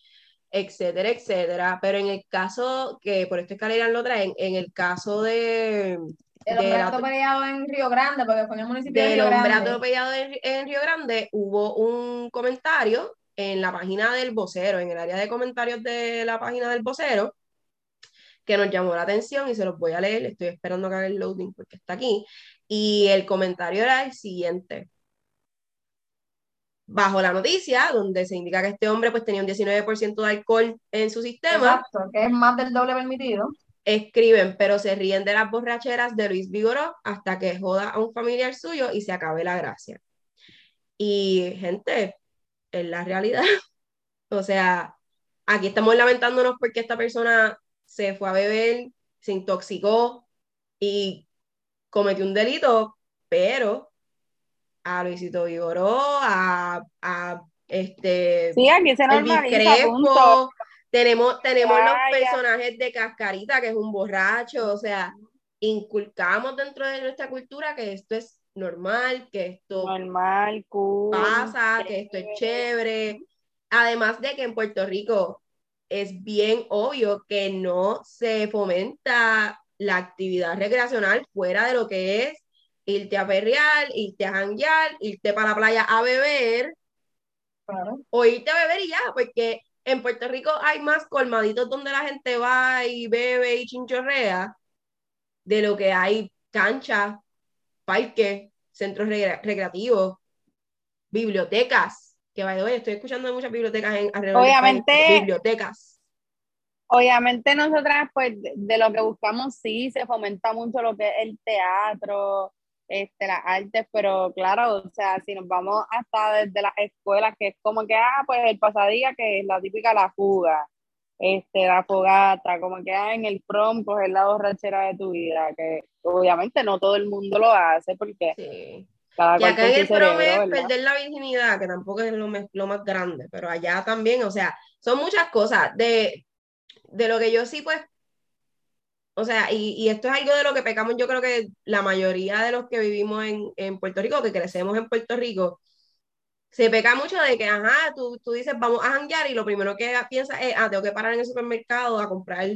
etcétera, etcétera. Pero en el caso, que por esto escalera lo traen, en el caso de... El hombre atropellado en Río Grande, porque fue en el municipio de Río Grande. hombre atropellado en, Río Grande, hubo un comentario en la página del vocero, en el área de comentarios de la página del vocero, que nos llamó la atención y se los voy a leer, estoy esperando que haga el loading porque está aquí. Y el comentario era el siguiente bajo la noticia, donde se indica que este hombre pues tenía un 19% de alcohol en su sistema. Exacto, que es más del doble permitido. Escriben, pero se ríen de las borracheras de Luis Vigoró hasta que joda a un familiar suyo y se acabe la gracia. Y gente, en la realidad, [laughs] o sea, aquí estamos lamentándonos porque esta persona se fue a beber, se intoxicó y cometió un delito, pero a Luisito Vigoró, a, a este. Sí, aquí se Tenemos, tenemos los personajes de Cascarita, que es un borracho, o sea, inculcamos dentro de nuestra cultura que esto es normal, que esto normal, pasa, que esto es chévere. Además de que en Puerto Rico es bien obvio que no se fomenta la actividad recreacional fuera de lo que es irte a perrear, irte a janguear, irte para la playa a beber, o irte a beber y ya, porque en Puerto Rico hay más colmaditos donde la gente va y bebe y chinchorrea, de lo que hay canchas, parques, centros recreativos, bibliotecas, que vaya, estoy escuchando de muchas bibliotecas en alrededor Obviamente, bibliotecas. Obviamente nosotras, pues, de, lo que buscamos, sí, se fomenta mucho lo que es el teatro, este, las artes, pero claro, o sea, si nos vamos hasta desde las escuelas, que es como que, ah, pues el pasadía, que es la típica la fuga, este, la fogata, como que ah, en el prom, pues es la borrachera de tu vida, que obviamente no todo el mundo lo hace porque... Sí. Cada y acá en el prom es perder la virginidad, que tampoco es lo, lo más grande, pero allá también, o sea, son muchas cosas. De, de lo que yo sí, pues, o sea, y, y, esto es algo de lo que pecamos, yo creo que la mayoría de los que vivimos en, en Puerto Rico, que crecemos en Puerto Rico, se peca mucho de que, ajá, tú, tú dices, vamos a janguear y lo primero que piensas es, ah, tengo que parar en el supermercado a comprar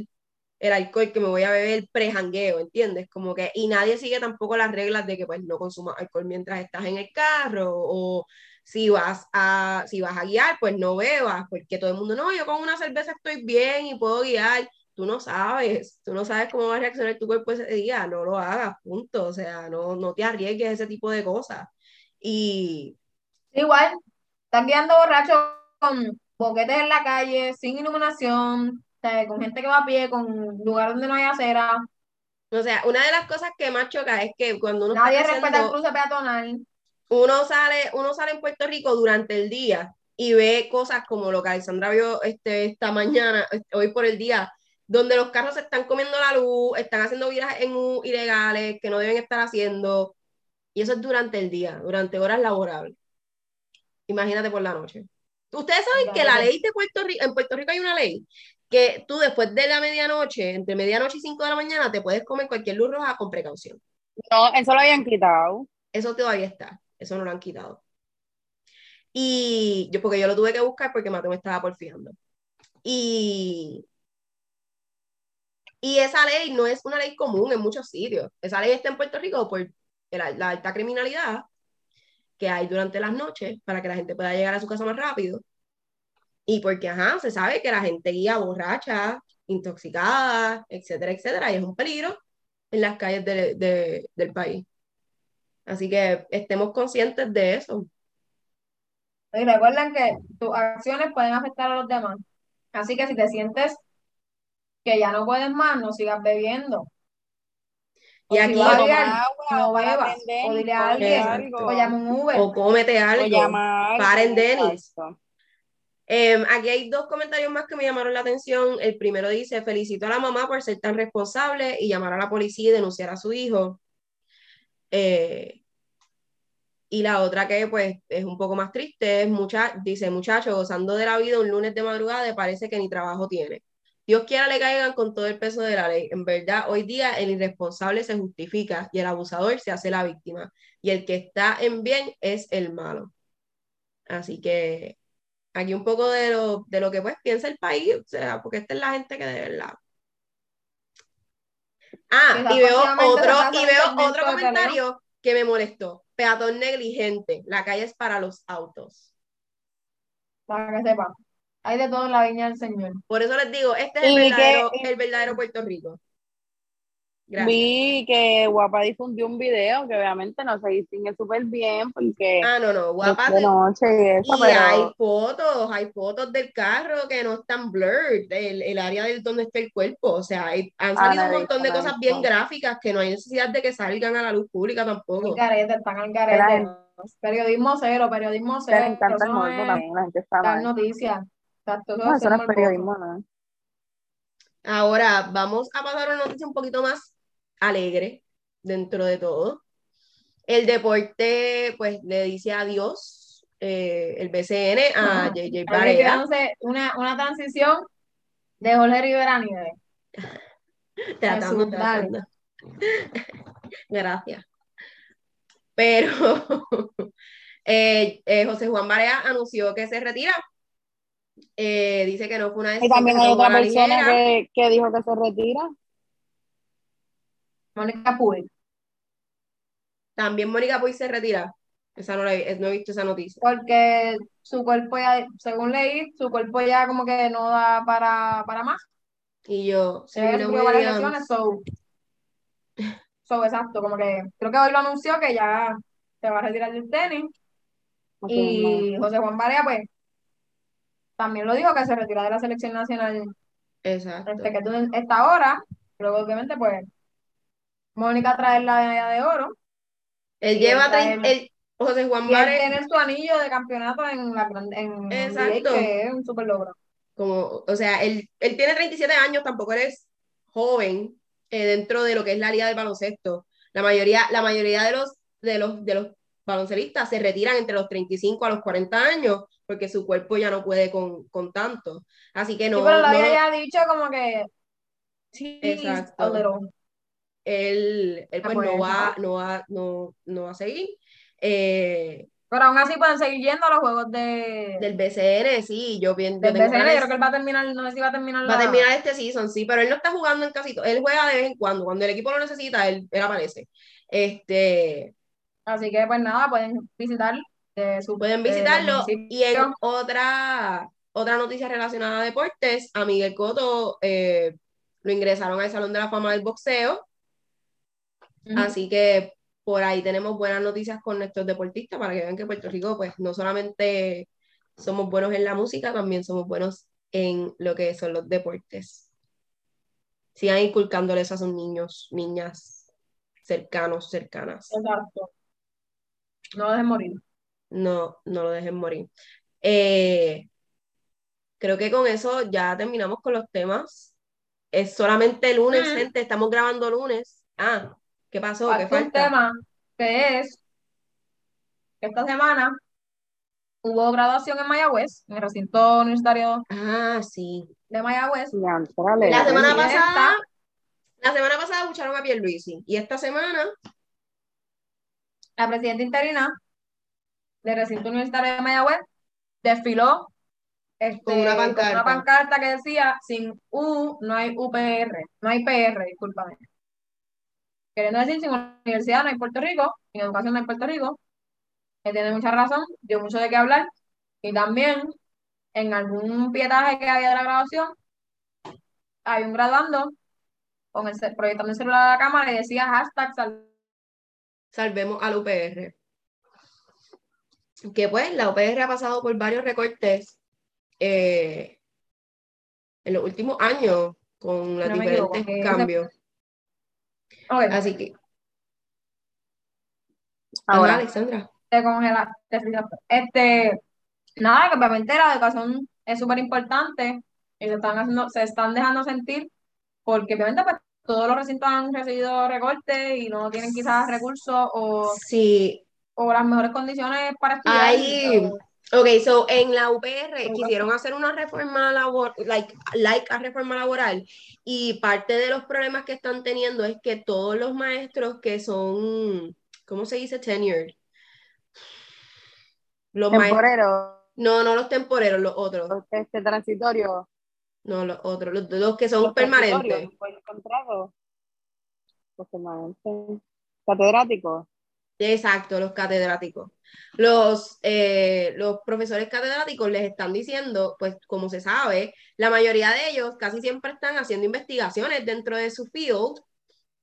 el alcohol que me voy a beber pre-jangueo, ¿entiendes? Como que, y nadie sigue tampoco las reglas de que pues no consumas alcohol mientras estás en el carro, o si vas a, si vas a guiar, pues no bebas, porque todo el mundo, no, yo con una cerveza estoy bien y puedo guiar, tú no sabes, tú no sabes cómo va a reaccionar tu cuerpo ese día, no lo hagas, punto, o sea, no, no te arriesgues ese tipo de cosas. Y... Igual, están guiando borrachos con boquetes en la calle, sin iluminación, con gente que va a pie, con lugar donde no hay acera. O sea, una de las cosas que más choca es que cuando uno Nadie respeta el cruce peatonal. Uno sale, uno sale en Puerto Rico durante el día y ve cosas como lo que Alexandra vio este, esta mañana, este, hoy por el día, donde los carros se están comiendo la luz, están haciendo viajes en ilegales que no deben estar haciendo, y eso es durante el día, durante horas laborables. Imagínate por la noche. Ustedes saben que la ley de Puerto Rico, en Puerto Rico hay una ley que tú después de la medianoche, entre medianoche y 5 de la mañana, te puedes comer cualquier luz roja con precaución. No, eso lo habían quitado. Eso todavía está, eso no lo han quitado. Y yo, porque yo lo tuve que buscar porque Mateo me estaba porfiando. Y y esa ley no es una ley común en muchos sitios. Esa ley está en Puerto Rico por la, alta criminalidad. que hay durante las noches para que la gente pueda llegar a su casa más rápido. Y porque, ajá, se sabe que la gente guía borracha, intoxicada, etcétera, etcétera, y es un peligro en las calles del país. Así que estemos conscientes de eso. Y recuerden que tus acciones pueden afectar a los demás. Así que si te sientes que ya no puedes más, no sigas bebiendo. y aquí no bebas, o dile a alguien, o llama un Uber. O cómete algo, o llama paren Denis. Em, aquí hay dos comentarios más que me llamaron la atención. El primero dice, felicito a la mamá por ser tan responsable y llamar a la policía y denunciar a su hijo. Eh, y la otra que pues es un poco más triste es, mucha, dice, muchacho, gozando de la vida un lunes de madrugada, parece que ni trabajo tiene. Dios quiera le caigan con todo el peso de la ley. En verdad, hoy día el irresponsable se justifica y el abusador se hace la víctima. Y el que está en bien es el malo. Así que aquí un poco de lo, de lo que pues piensa el país, o sea, porque esta es la gente que de verdad. Ah, y veo otro, y veo otro comentario que me molestó. Peatón negligente, la calle es para los autos. Para que sepa, hay de todo en la viña del Señor. Por eso les digo, este es el verdadero, el verdadero Puerto Rico. Vi que Guapa difundió un video que obviamente no se distingue súper bien porque... Ah, no, no, Guapa... De noche y eso, y hay fotos, hay fotos del carro que no están blurred, el, el área del donde está el cuerpo, o sea, hay, han ah, salido un montón de cosas bien gráficas que no hay necesidad de que salgan a la luz pública tampoco. Garete, están al garete. Periodismo cero, periodismo cero. Me encanta el morbo también, la gente está mal. noticias. No, eso no es periodismo, ¿no? Ahora, vamos a pasar a una noticia un poquito más alegre dentro de todo. El deporte, pues, le dice adiós, eh, el BCN a JJ Barea. Una, una transición de Jorge Rivera Nieves. [laughs] Tratando, tratando. Gracias. Pero [laughs] eh, eh, José Juan Barea anunció que se retira. dice que no fue una decisión. Y también hay otra persona que, que dijo que se retira. Mónica Puig. También Mónica Puig se retira. Esa no, la, no he visto esa noticia. Porque su cuerpo ya, según leí, su cuerpo ya como que no da para, para más. Y yo, se varias so, so, exacto, como que creo que hoy lo anunció que ya se va a retirar del tenis. y José Juan Barea, pues, también lo dijo que se retira de la selección nacional. Exacto. Desde que tú, esta hora, pero obviamente, pues, Mónica trae la medalla de oro. Él lleva el, José Juan Vare. tiene su anillo de campeonato en la en Exacto. que es un super logro. Como, o sea, él, él tiene 37 años, tampoco eres joven eh, dentro de lo que es la liga del baloncesto. La mayoría, la mayoría de los, de los, de los baloncelistas se retiran entre los 35 a los 40 años porque su cuerpo ya no puede con, con tanto. Así que no. Sí, pero lo había ya dicho como que. Sí, Exacto él, él pues no va, no va, no, no va a seguir. Eh, pero aún así pueden seguir yendo a los juegos de... Del BCN, sí, yo bien. Del BCN, yo creo que él va a terminar, no sé si va a terminar Va a terminar este season, sí, pero él no está jugando en casi todo. Él juega de vez en cuando, cuando el equipo lo necesita, él, él aparece. Este... Así que pues nada, pueden visitar. su, pueden visitarlo. y en otra, otra noticia relacionada a deportes, a Miguel Coto eh, lo ingresaron al Salón de la Fama del Boxeo Así que por ahí tenemos buenas noticias con nuestros deportistas para que vean que Puerto Rico, pues no solamente somos buenos en la música, también somos buenos en lo que son los deportes. Sigan inculcándoles a sus niños, niñas cercanos, cercanas. Exacto. No lo dejen morir. No, no lo dejen morir. Eh, creo que con eso ya terminamos con los temas. Es solamente lunes, gente. Estamos grabando lunes. Ah, ¿Qué pasó? ¿Qué falta? un tema que es esta semana hubo graduación en Mayagüez, en el recinto universitario ah, sí. de Mayagüez. La semana pasada, la semana pasada escucharon a Pierluisi y esta semana la presidenta interina del recinto universitario de Mayagüez desfiló este, con, una pancarta. una pancarta que decía sin U no hay UPR, no hay PR, discúlpame. Queriendo decir, sin universidad no hay Puerto Rigo, sin educación no hay Puerto Rigo. Él tiene mucha razón, dio mucho de qué hablar. Y también, en algún pietaje que había de la grabación, hay un graduando con el proyectando el celular a la cámara y decía hashtag sal- Salvemos al UPR. Que pues la UPR ha pasado por varios recortes eh, en los últimos años con los No me equivoco, diferentes cambios. Así que, Ahora, Ajá, Alexandra. te congelas, te frisaste. Este, nada, que obviamente la educación es súper importante y se están haciendo, se están dejando sentir porque obviamente pues todos los recintos han recibido recortes y no tienen quizás recursos o, Sí, o las mejores condiciones para estudiar. Hay, o- ok, so en la UPR quisieron hacer una reforma laboral, like, like a reforma laboral, y parte de los problemas que están teniendo es que todos los maestros que son, ¿cómo se dice? Tenured. Los maestros, temporero, no, no los temporeros, los otros, este transitorio, no, los otros, los, los que son los permanentes. transitorios, por el contrato, los permanentes, catedráticos. Exacto, los catedráticos. Los, eh, los profesores catedráticos les están diciendo, pues como se sabe, la mayoría de ellos casi siempre están haciendo investigaciones dentro de su field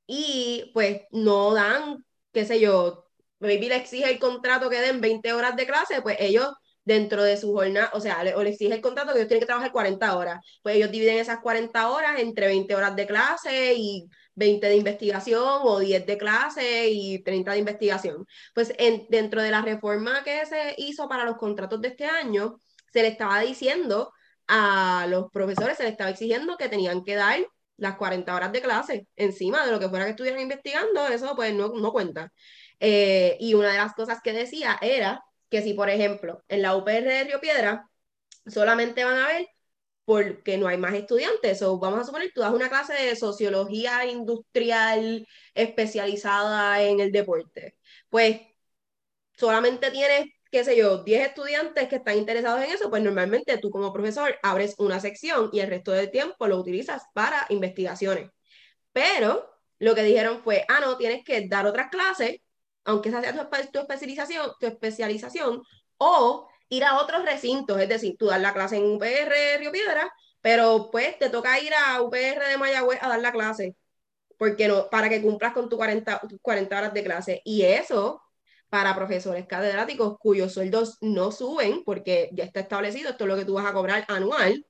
y pues no dan, qué sé yo, maybe le exige el contrato que den 20 horas de clase, pues ellos dentro de su jornada, o sea, le, o le exige el contrato que ellos tienen que trabajar 40 horas, pues ellos dividen esas 40 horas entre 20 horas de clase y 20 de investigación o 10 de clase y 30 de investigación. Pues en, dentro de la reforma que se hizo para los contratos de este año, se le estaba diciendo a los profesores, se les estaba exigiendo que tenían que dar las 40 horas de clase encima de lo que fuera que estuvieran investigando, eso pues no, no cuenta. Eh, y una de las cosas que decía era que si, por ejemplo, en la UPR de Río Piedra solamente van a ver porque no hay más estudiantes. O vamos a suponer, tú das una clase de sociología industrial especializada en el deporte. Pues solamente tienes, qué sé yo, 10 estudiantes que están interesados en eso, pues normalmente tú como profesor abres una sección y el resto del tiempo lo utilizas para investigaciones. Pero lo que dijeron fue, ah, no, tienes que dar otras clases, aunque esa sea tu, tu especialización, tu especialización, o ir a otros recintos, es decir, tú das la clase en UPR Río Piedra, pero pues te toca ir a UPR de Mayagüez a dar la clase, porque no, para que cumplas con tus 40, tus 40 horas de clase. Y eso para profesores catedráticos cuyos sueldos no suben, porque ya está establecido, esto es lo que tú vas a cobrar anual,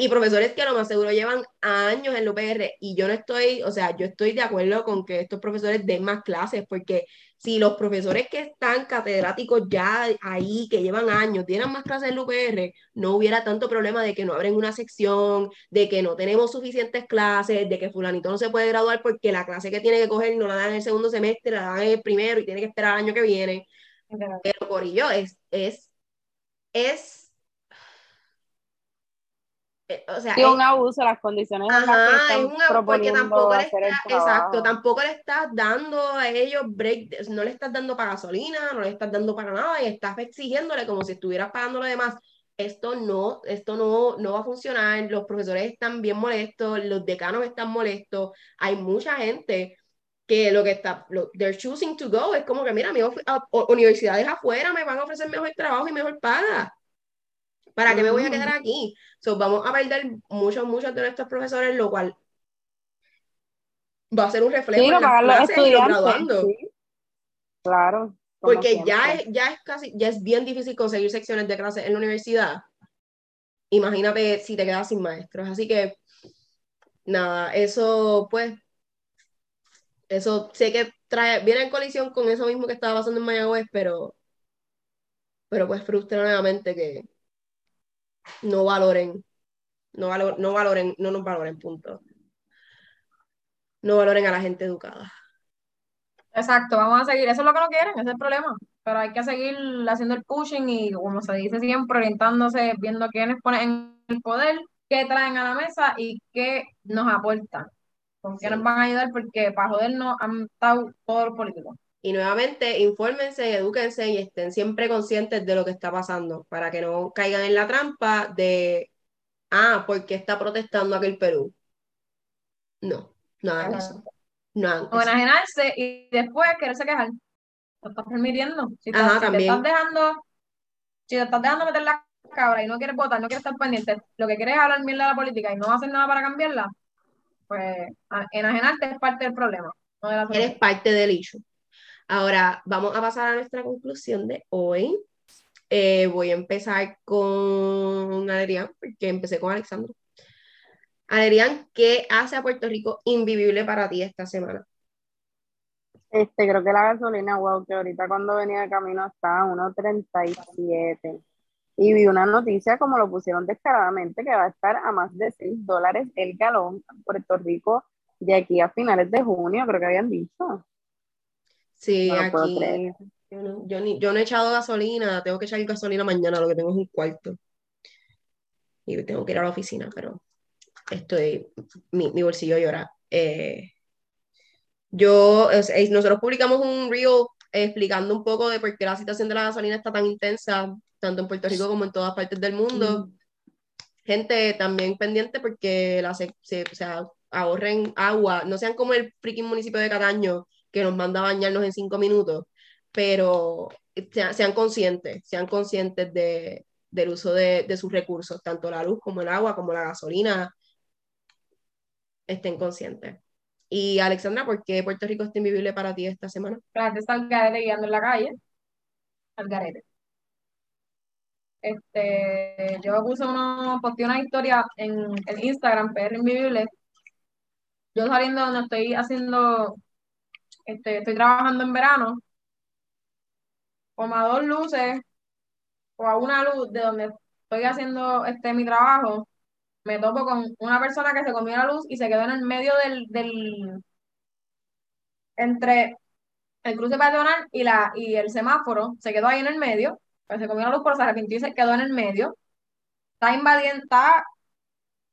y profesores que a lo más seguro llevan años en la UPR y yo no estoy, o sea, yo estoy de acuerdo con que estos profesores den más clases, porque si los profesores que están catedráticos ya ahí, que llevan años, dieran más clases en la UPR, no hubiera tanto problema de que no abren una sección, de que no tenemos suficientes clases, de que fulanito no se puede graduar porque la clase que tiene que coger no la dan en el segundo semestre, la dan en el primero y tiene que esperar el año que viene. Pero Corillo, es, es, es o sea, Sí, es- un abuso, las condiciones en las que Ajá, es están un porque proponiendo tampoco le está, exacto, tampoco le estás dando a ellos break, no le estás dando para gasolina, no le estás dando para nada y estás exigiéndole como si estuvieras pagando lo demás. Esto no, esto no, no va a funcionar, los profesores están bien molestos, los decanos están molestos, hay mucha gente que lo que está, lo, they're choosing to go, es como que mira, mi universidades afuera me van a ofrecer mejor trabajo y mejor paga. ¿Para qué me voy a quedar aquí? So, vamos a perder muchos, muchos de nuestros profesores, lo cual va a ser un reflejo Sí, en las clases y los sí. Claro. Porque ya es, ya es casi, ya es bien difícil conseguir secciones de clases en la universidad. Imagínate si te quedas sin maestros. Así que, nada, eso pues, eso sé que trae, viene en colisión con eso mismo que estaba pasando en Mayagüez, pero, pero pues frustra nuevamente que no valoren, no, valor, no valoren, no nos valoren, punto. No valoren a la gente educada. Exacto, vamos a seguir. Eso es lo que no quieren, ese es el problema. Pero hay que seguir haciendo el pushing y, como se dice siempre, orientándose, viendo quiénes ponen en el poder, qué traen a la mesa y qué nos aportan. Con qué Sí. nos van a ayudar, porque para jodernos han estado todos los políticos. Y nuevamente, infórmense, edúquense y estén siempre conscientes de lo que está pasando para que no caigan en la trampa de, ah, porque está protestando aquel Perú. No, nada de eso. Nada de O enajenarse y después quererse quejar. lo estás permitiendo. Si, Ajá, estás, si te también. estás dejando, si te estás dejando meter la cabra y no quieres votar, no quieres estar pendiente, lo que quieres es hablar mierda de la política y no hacer nada para cambiarla, pues enajenarte es parte del problema, no de la Eres parte del issue. Ahora, vamos a pasar a nuestra conclusión de hoy. Eh, voy a empezar con Adrián, porque empecé con Alexandro. Adrián, ¿qué hace a Puerto Rico invivible para ti esta semana? Este, creo que la gasolina, wow, que ahorita cuando venía de camino estaba a 1.37. Y vi una noticia como lo pusieron descaradamente que va a estar a más de 6 dólares el galón en Puerto Rico de aquí a finales de junio, creo que habían dicho. Sí, No aquí yo no, yo ni- yo no he echado gasolina, tengo que echar gasolina mañana, lo que tengo es un cuarto. Y tengo que ir a la oficina, pero estoy, mi, mi bolsillo llora. Eh, yo, nosotros publicamos un reel explicando un poco de por qué la situación de la gasolina está tan intensa, tanto en Puerto Rico como en todas partes del mundo. Gente también pendiente porque la se, se- o sea, ahorren agua, no sean como el freaking municipio de Cataño que nos manda a bañarnos en cinco minutos, pero sean, conscientes, sean conscientes de, del uso de, sus recursos, tanto la luz como el agua, como la gasolina, estén conscientes. Y Alexandra, ¿por qué Puerto Rico está invivible para ti esta semana? La gente está al garete guiando en la calle, al garete. Este, yo puse uno, posté una historia en, en Instagram, PR Invivible, yo saliendo donde estoy haciendo, este, estoy trabajando en verano, como a dos luces o a una luz de donde estoy haciendo este mi trabajo, me topo con una persona que se comió la luz y se quedó en el medio del, del entre el cruce peatonal y y el semáforo, se quedó ahí en el medio, pues se comió la luz, pero se arrepintió y se quedó en el medio. Está invadiendo, está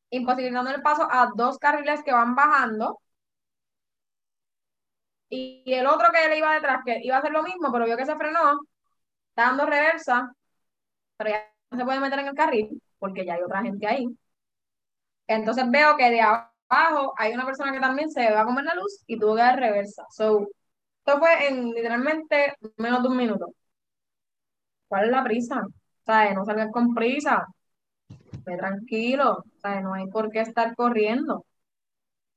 imposibilitando el paso a dos carriles que van bajando. Y, el otro que le iba detrás, que iba a hacer lo mismo, pero vio que se frenó, está dando reversa, pero ya no se puede meter en el carril, porque ya hay otra gente ahí. Entonces veo que de abajo hay una persona que también se va a comer la luz y tuvo que dar reversa. So, esto fue en literalmente menos de un minuto. ¿Cuál es la prisa? Sea, no salgas con prisa. Ve tranquilo. Sea, no hay por qué estar corriendo.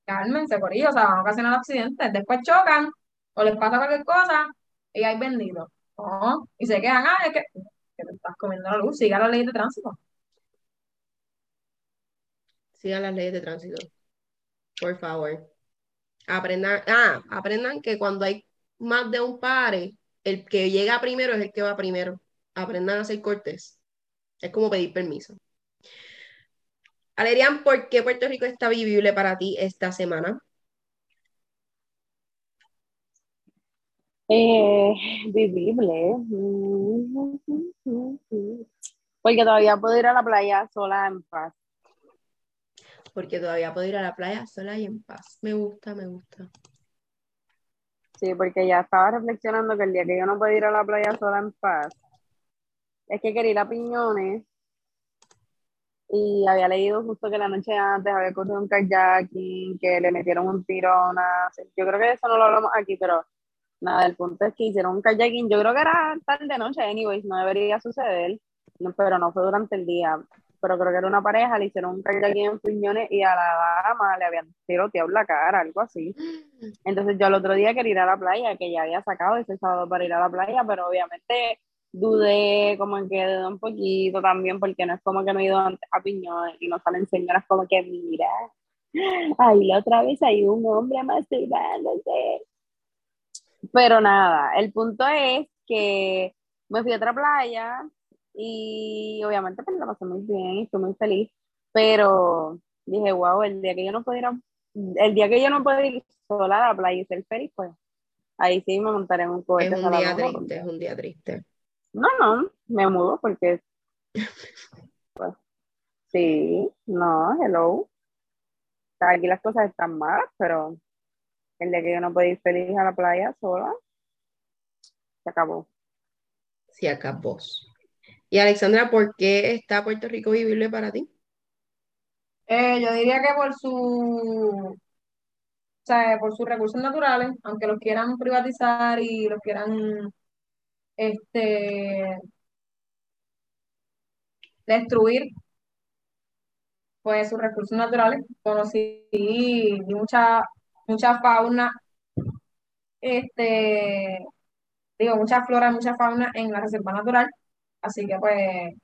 Cálmense, corillo. O sea, van a ocasionar accidentes. Después chocan o les pasa cualquier cosa y hay vendido. No. Y se quedan, ah, es que, que te estás comiendo la luz. Siga la ley de tránsito. Sigan las leyes de tránsito, por favor. Aprendan, ah, aprendan que cuando hay más de un pare, el que llega primero es el que va primero. Aprendan a ser cortés. Es como pedir permiso. Alerian, ¿por qué Puerto Rico está vivible para ti esta semana? Eh, vivible. Porque todavía puedo ir a la playa sola en paz. Porque todavía puedo ir a la playa sola y en paz. Me gusta, me gusta. Sí, porque ya estaba reflexionando que el día que yo no puedo ir a la playa sola en paz, es que quería ir a Piñones y había leído justo que la noche antes había corrido un kayaking, que le metieron un tiro a una... Yo creo que eso no lo hablamos aquí, pero nada, el punto es que hicieron un kayaking, yo creo que era tarde noche, anyways, no debería suceder, no, pero no fue durante el día, pero creo que era una pareja, le hicieron un kayaking en Piñones y a la dama le habían tiroteado la cara, algo así. [gasps] Entonces yo al otro día quería ir a la playa, que ya había sacado ese sábado para ir a la playa, pero obviamente dudé, como que dudé un poquito también, porque no es como que no he ido antes a Piñón y no salen señoras como que, mira, ahí la otra vez hay un hombre masturbándose. Pero nada, el punto es que me fui a otra playa y obviamente pues la pasé muy bien y estoy muy feliz, pero dije, wow, el día que yo no puedo ir a el día que yo no puedo ir sola a la playa y ser feliz, pues ahí sí me montaré en un cohete. Es un día triste, es un día triste. No, no, me mudo porque. Pues, sí, no, hello. Aquí las cosas están malas, pero el día que yo no puedo ir feliz a la playa sola, se acabó. Se acabó. Y Alexandra, ¿por qué está Puerto Rico vivible para ti? Eh, yo diría que por su, o sea, por sus recursos naturales, aunque los quieran privatizar y los quieran este, destruir pues sus recursos naturales. Conocí mucha, mucha fauna, este, digo, mucha flora, mucha fauna en la reserva natural. Así que pues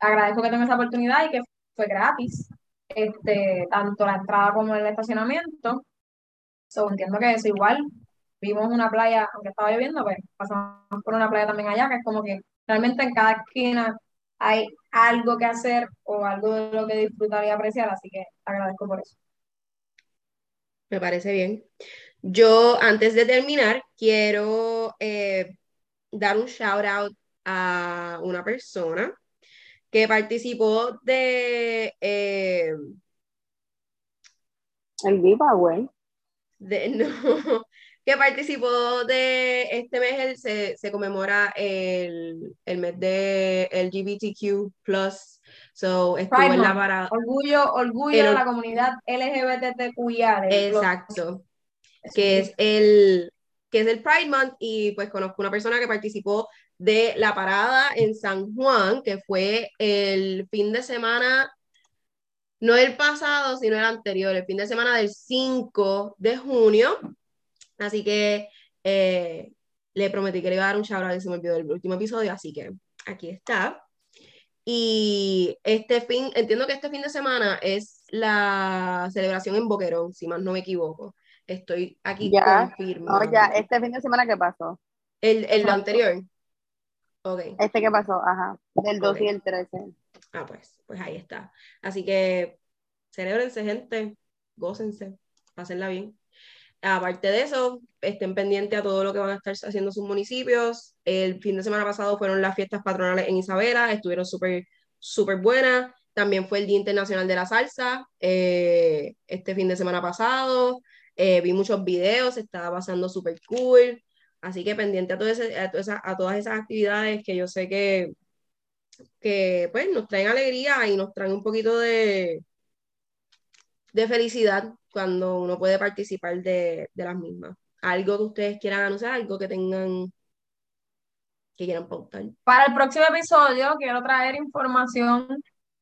agradezco que tenga esa oportunidad y que fue gratis, este, tanto la entrada como el estacionamiento. So, entiendo que es igual. Vimos una playa, aunque estaba lloviendo, pues pasamos por una playa también allá, que es como que realmente en cada esquina hay algo que hacer o algo de lo que disfrutar y apreciar, así que agradezco por eso. Me parece bien. Yo, antes de terminar, quiero eh, dar un shout out a una persona que participó de... Eh, el giveaway. De, [laughs] no, que participó de este mes, se, se, conmemora el, el, mes de LGBTQ+. So, estuvo en la parada. Orgullo, orgullo de la comunidad LGBTQIA. Exacto. Que es el que es el Pride Month y pues conozco una persona que participó de la parada en San Juan, que fue el fin de semana, no el pasado, sino el anterior, el fin de semana del 5 de junio. Así que eh, le prometí que le iba a dar un shout y se me olvidó del último episodio, así que aquí está. Y este fin, entiendo que este fin de semana es la celebración en Boquerón, si más no me equivoco. Estoy aquí ya, confirmando. ya, este fin de semana, ¿qué pasó? El, el anterior. Okay. Este que pasó, ajá, del 2 y el 13. Ah, pues, pues ahí está. Así que celebrense, gente, gócense, pásenla bien. Aparte de eso, estén pendientes a todo lo que van a estar haciendo sus municipios. El fin de semana pasado fueron las fiestas patronales en Isabela, estuvieron súper, súper buenas. También fue el Día Internacional de la Salsa eh, este fin de semana pasado. Eh, vi muchos videos, estaba pasando súper cool. Así que pendiente a, todo a, a, todas esas actividades que yo sé que, que pues, nos traen alegría y nos traen un poquito de, de felicidad cuando uno puede participar de, de las mismas. Algo que ustedes quieran anunciar, algo que tengan que quieran pautar. Para el próximo episodio quiero traer información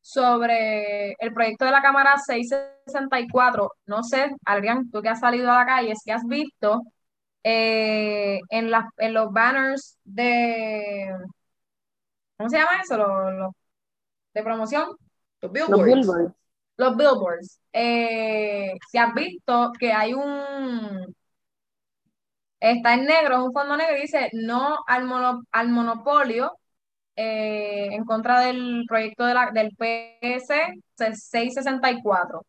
sobre el proyecto de la cámara 664. No sé, Adrián, tú que has salido a la calle, si has visto eh, en, en los banners de, ¿cómo se llama eso? Los, de promoción. Los billboards. Los billboards. Eh, si has visto que hay un, está en negro, un fondo negro y dice no al, al monopolio eh, en contra del proyecto de la, del PS 664.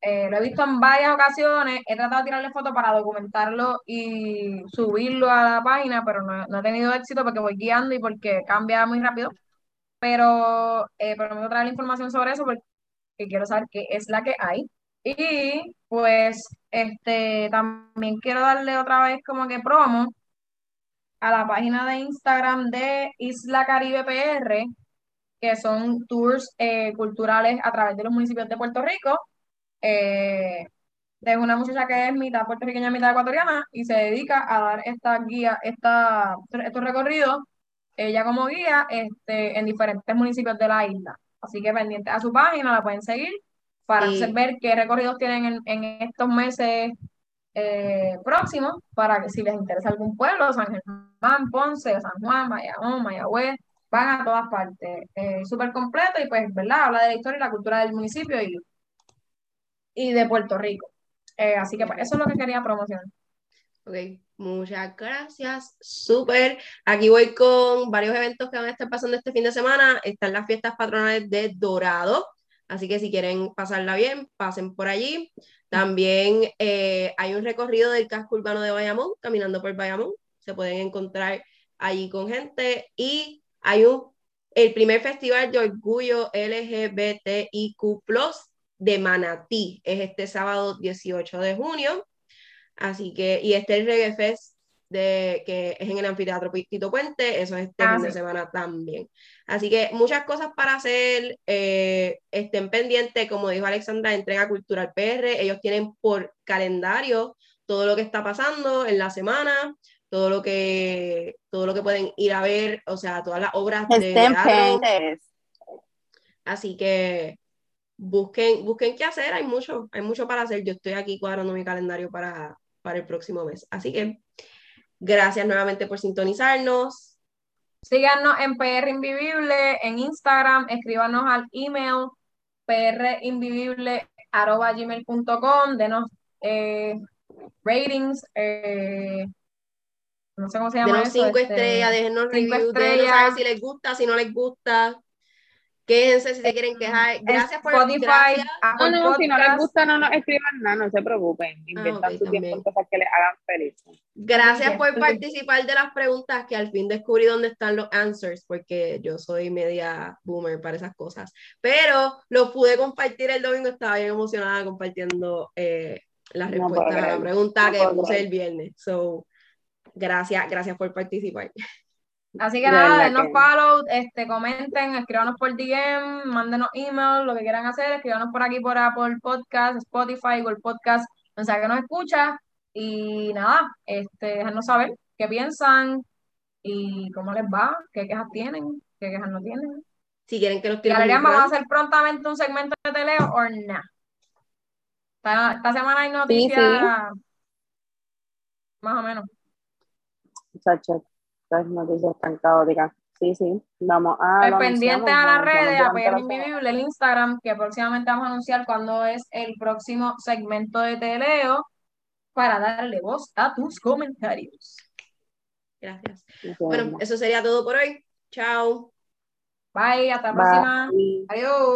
Eh, lo he visto en varias ocasiones, he tratado de tirarle fotos para documentarlo y subirlo a la página, pero no, he tenido éxito porque voy guiando y porque cambia muy rápido. Pero, eh, pero me voy a traer la información sobre eso porque quiero saber qué es la que hay. Y pues este también quiero darle otra vez como que promo a la página de Instagram de Isla Caribe PR, que son tours eh, culturales a través de los municipios de Puerto Rico eh, de una muchacha que es mitad puertorriqueña, mitad ecuatoriana, y se dedica a dar esta guía, esta, estos recorridos, ella como guía, este, en diferentes municipios de la isla. Así que pendiente a su página, la pueden seguir para ver qué recorridos tienen en, estos meses eh, próximos, para que si les interesa algún pueblo, San Germán, Ponce, San Juan, Mayagón, Mayagüez, van a todas partes. Eh, Súper completo y pues, ¿verdad? Habla de la historia y la cultura del municipio y y de Puerto Rico. Eh, así que pues, eso es lo que quería promocionar. Ok, muchas gracias. Súper. Aquí voy con varios eventos que van a estar pasando este fin de semana. Están las fiestas patronales de Dorado. Así que si quieren pasarla bien, pasen por allí. También eh, hay un recorrido del casco urbano de Bayamón, caminando por Bayamón. Se pueden encontrar allí con gente. Y hay un, el primer festival de orgullo LGBTIQ de Manatí. Es este sábado 18 de junio. Así que, y este el Reggae Fest de, que es en el anfiteatro Tito Puente, eso es este ah, fin de semana también. Así que muchas cosas para hacer, eh, estén pendientes, como dijo Alexandra, entrega cultural PR, ellos tienen por calendario todo lo que está pasando en la semana, todo lo que, todo lo que pueden ir a ver, o sea, todas las obras de Estén teatro. pendientes. Así que busquen, busquen qué hacer, hay mucho, hay mucho para hacer. Yo estoy aquí cuadrando mi calendario para, para el próximo mes. Así que gracias nuevamente por sintonizarnos. Síganos en PR Invivible, en Instagram, escríbanos al email prinvivible.gmail.com, denos eh, ratings, eh, no sé cómo se llama Denos eso, cinco este, estrellas, déjenos cinco reviews, déjenos estrellas. saber si les gusta, si no les gusta. Quédense si se quieren quejar. Gracias por Spotify, gracias. No, Apple no, si no les Podcast. gusta, no nos escriban nada, no se preocupen. Inviertan ok, su tiempo en cosas que les hagan felices. Gracias por participar de las preguntas que al fin descubrí dónde están los answers, porque yo soy media boomer para esas cosas. Pero lo pude compartir el domingo, estaba bien emocionada compartiendo eh, las No respuestas a la pregunta No que puse el viernes. So, gracias, gracias por participar. Así que nada, denos que- follow, este, comenten, escríbanos por DM, mándenos email, lo que quieran hacer, escríbanos por aquí por Apple Podcast, Spotify, Google Podcast, donde sea que nos escucha. Y nada, este, déjanos saber qué piensan y cómo les va, qué quejas tienen, qué quejas no tienen. Si quieren que los tiremos vamos a hacer prontamente un segmento de teleo o nada. Esta, esta semana hay noticias, más o menos. Muchachos, estas noticias tan caóticas. Sí, sí, vamos a. Pues anunciamos, a las redes, a semana. Invivible, el Instagram, que próximamente vamos a anunciar cuándo es el próximo segmento de Teleo para darle voz a tus comentarios. gracias. Bueno, eso sería todo por hoy. Chao. Bye, hasta la próxima. Adiós.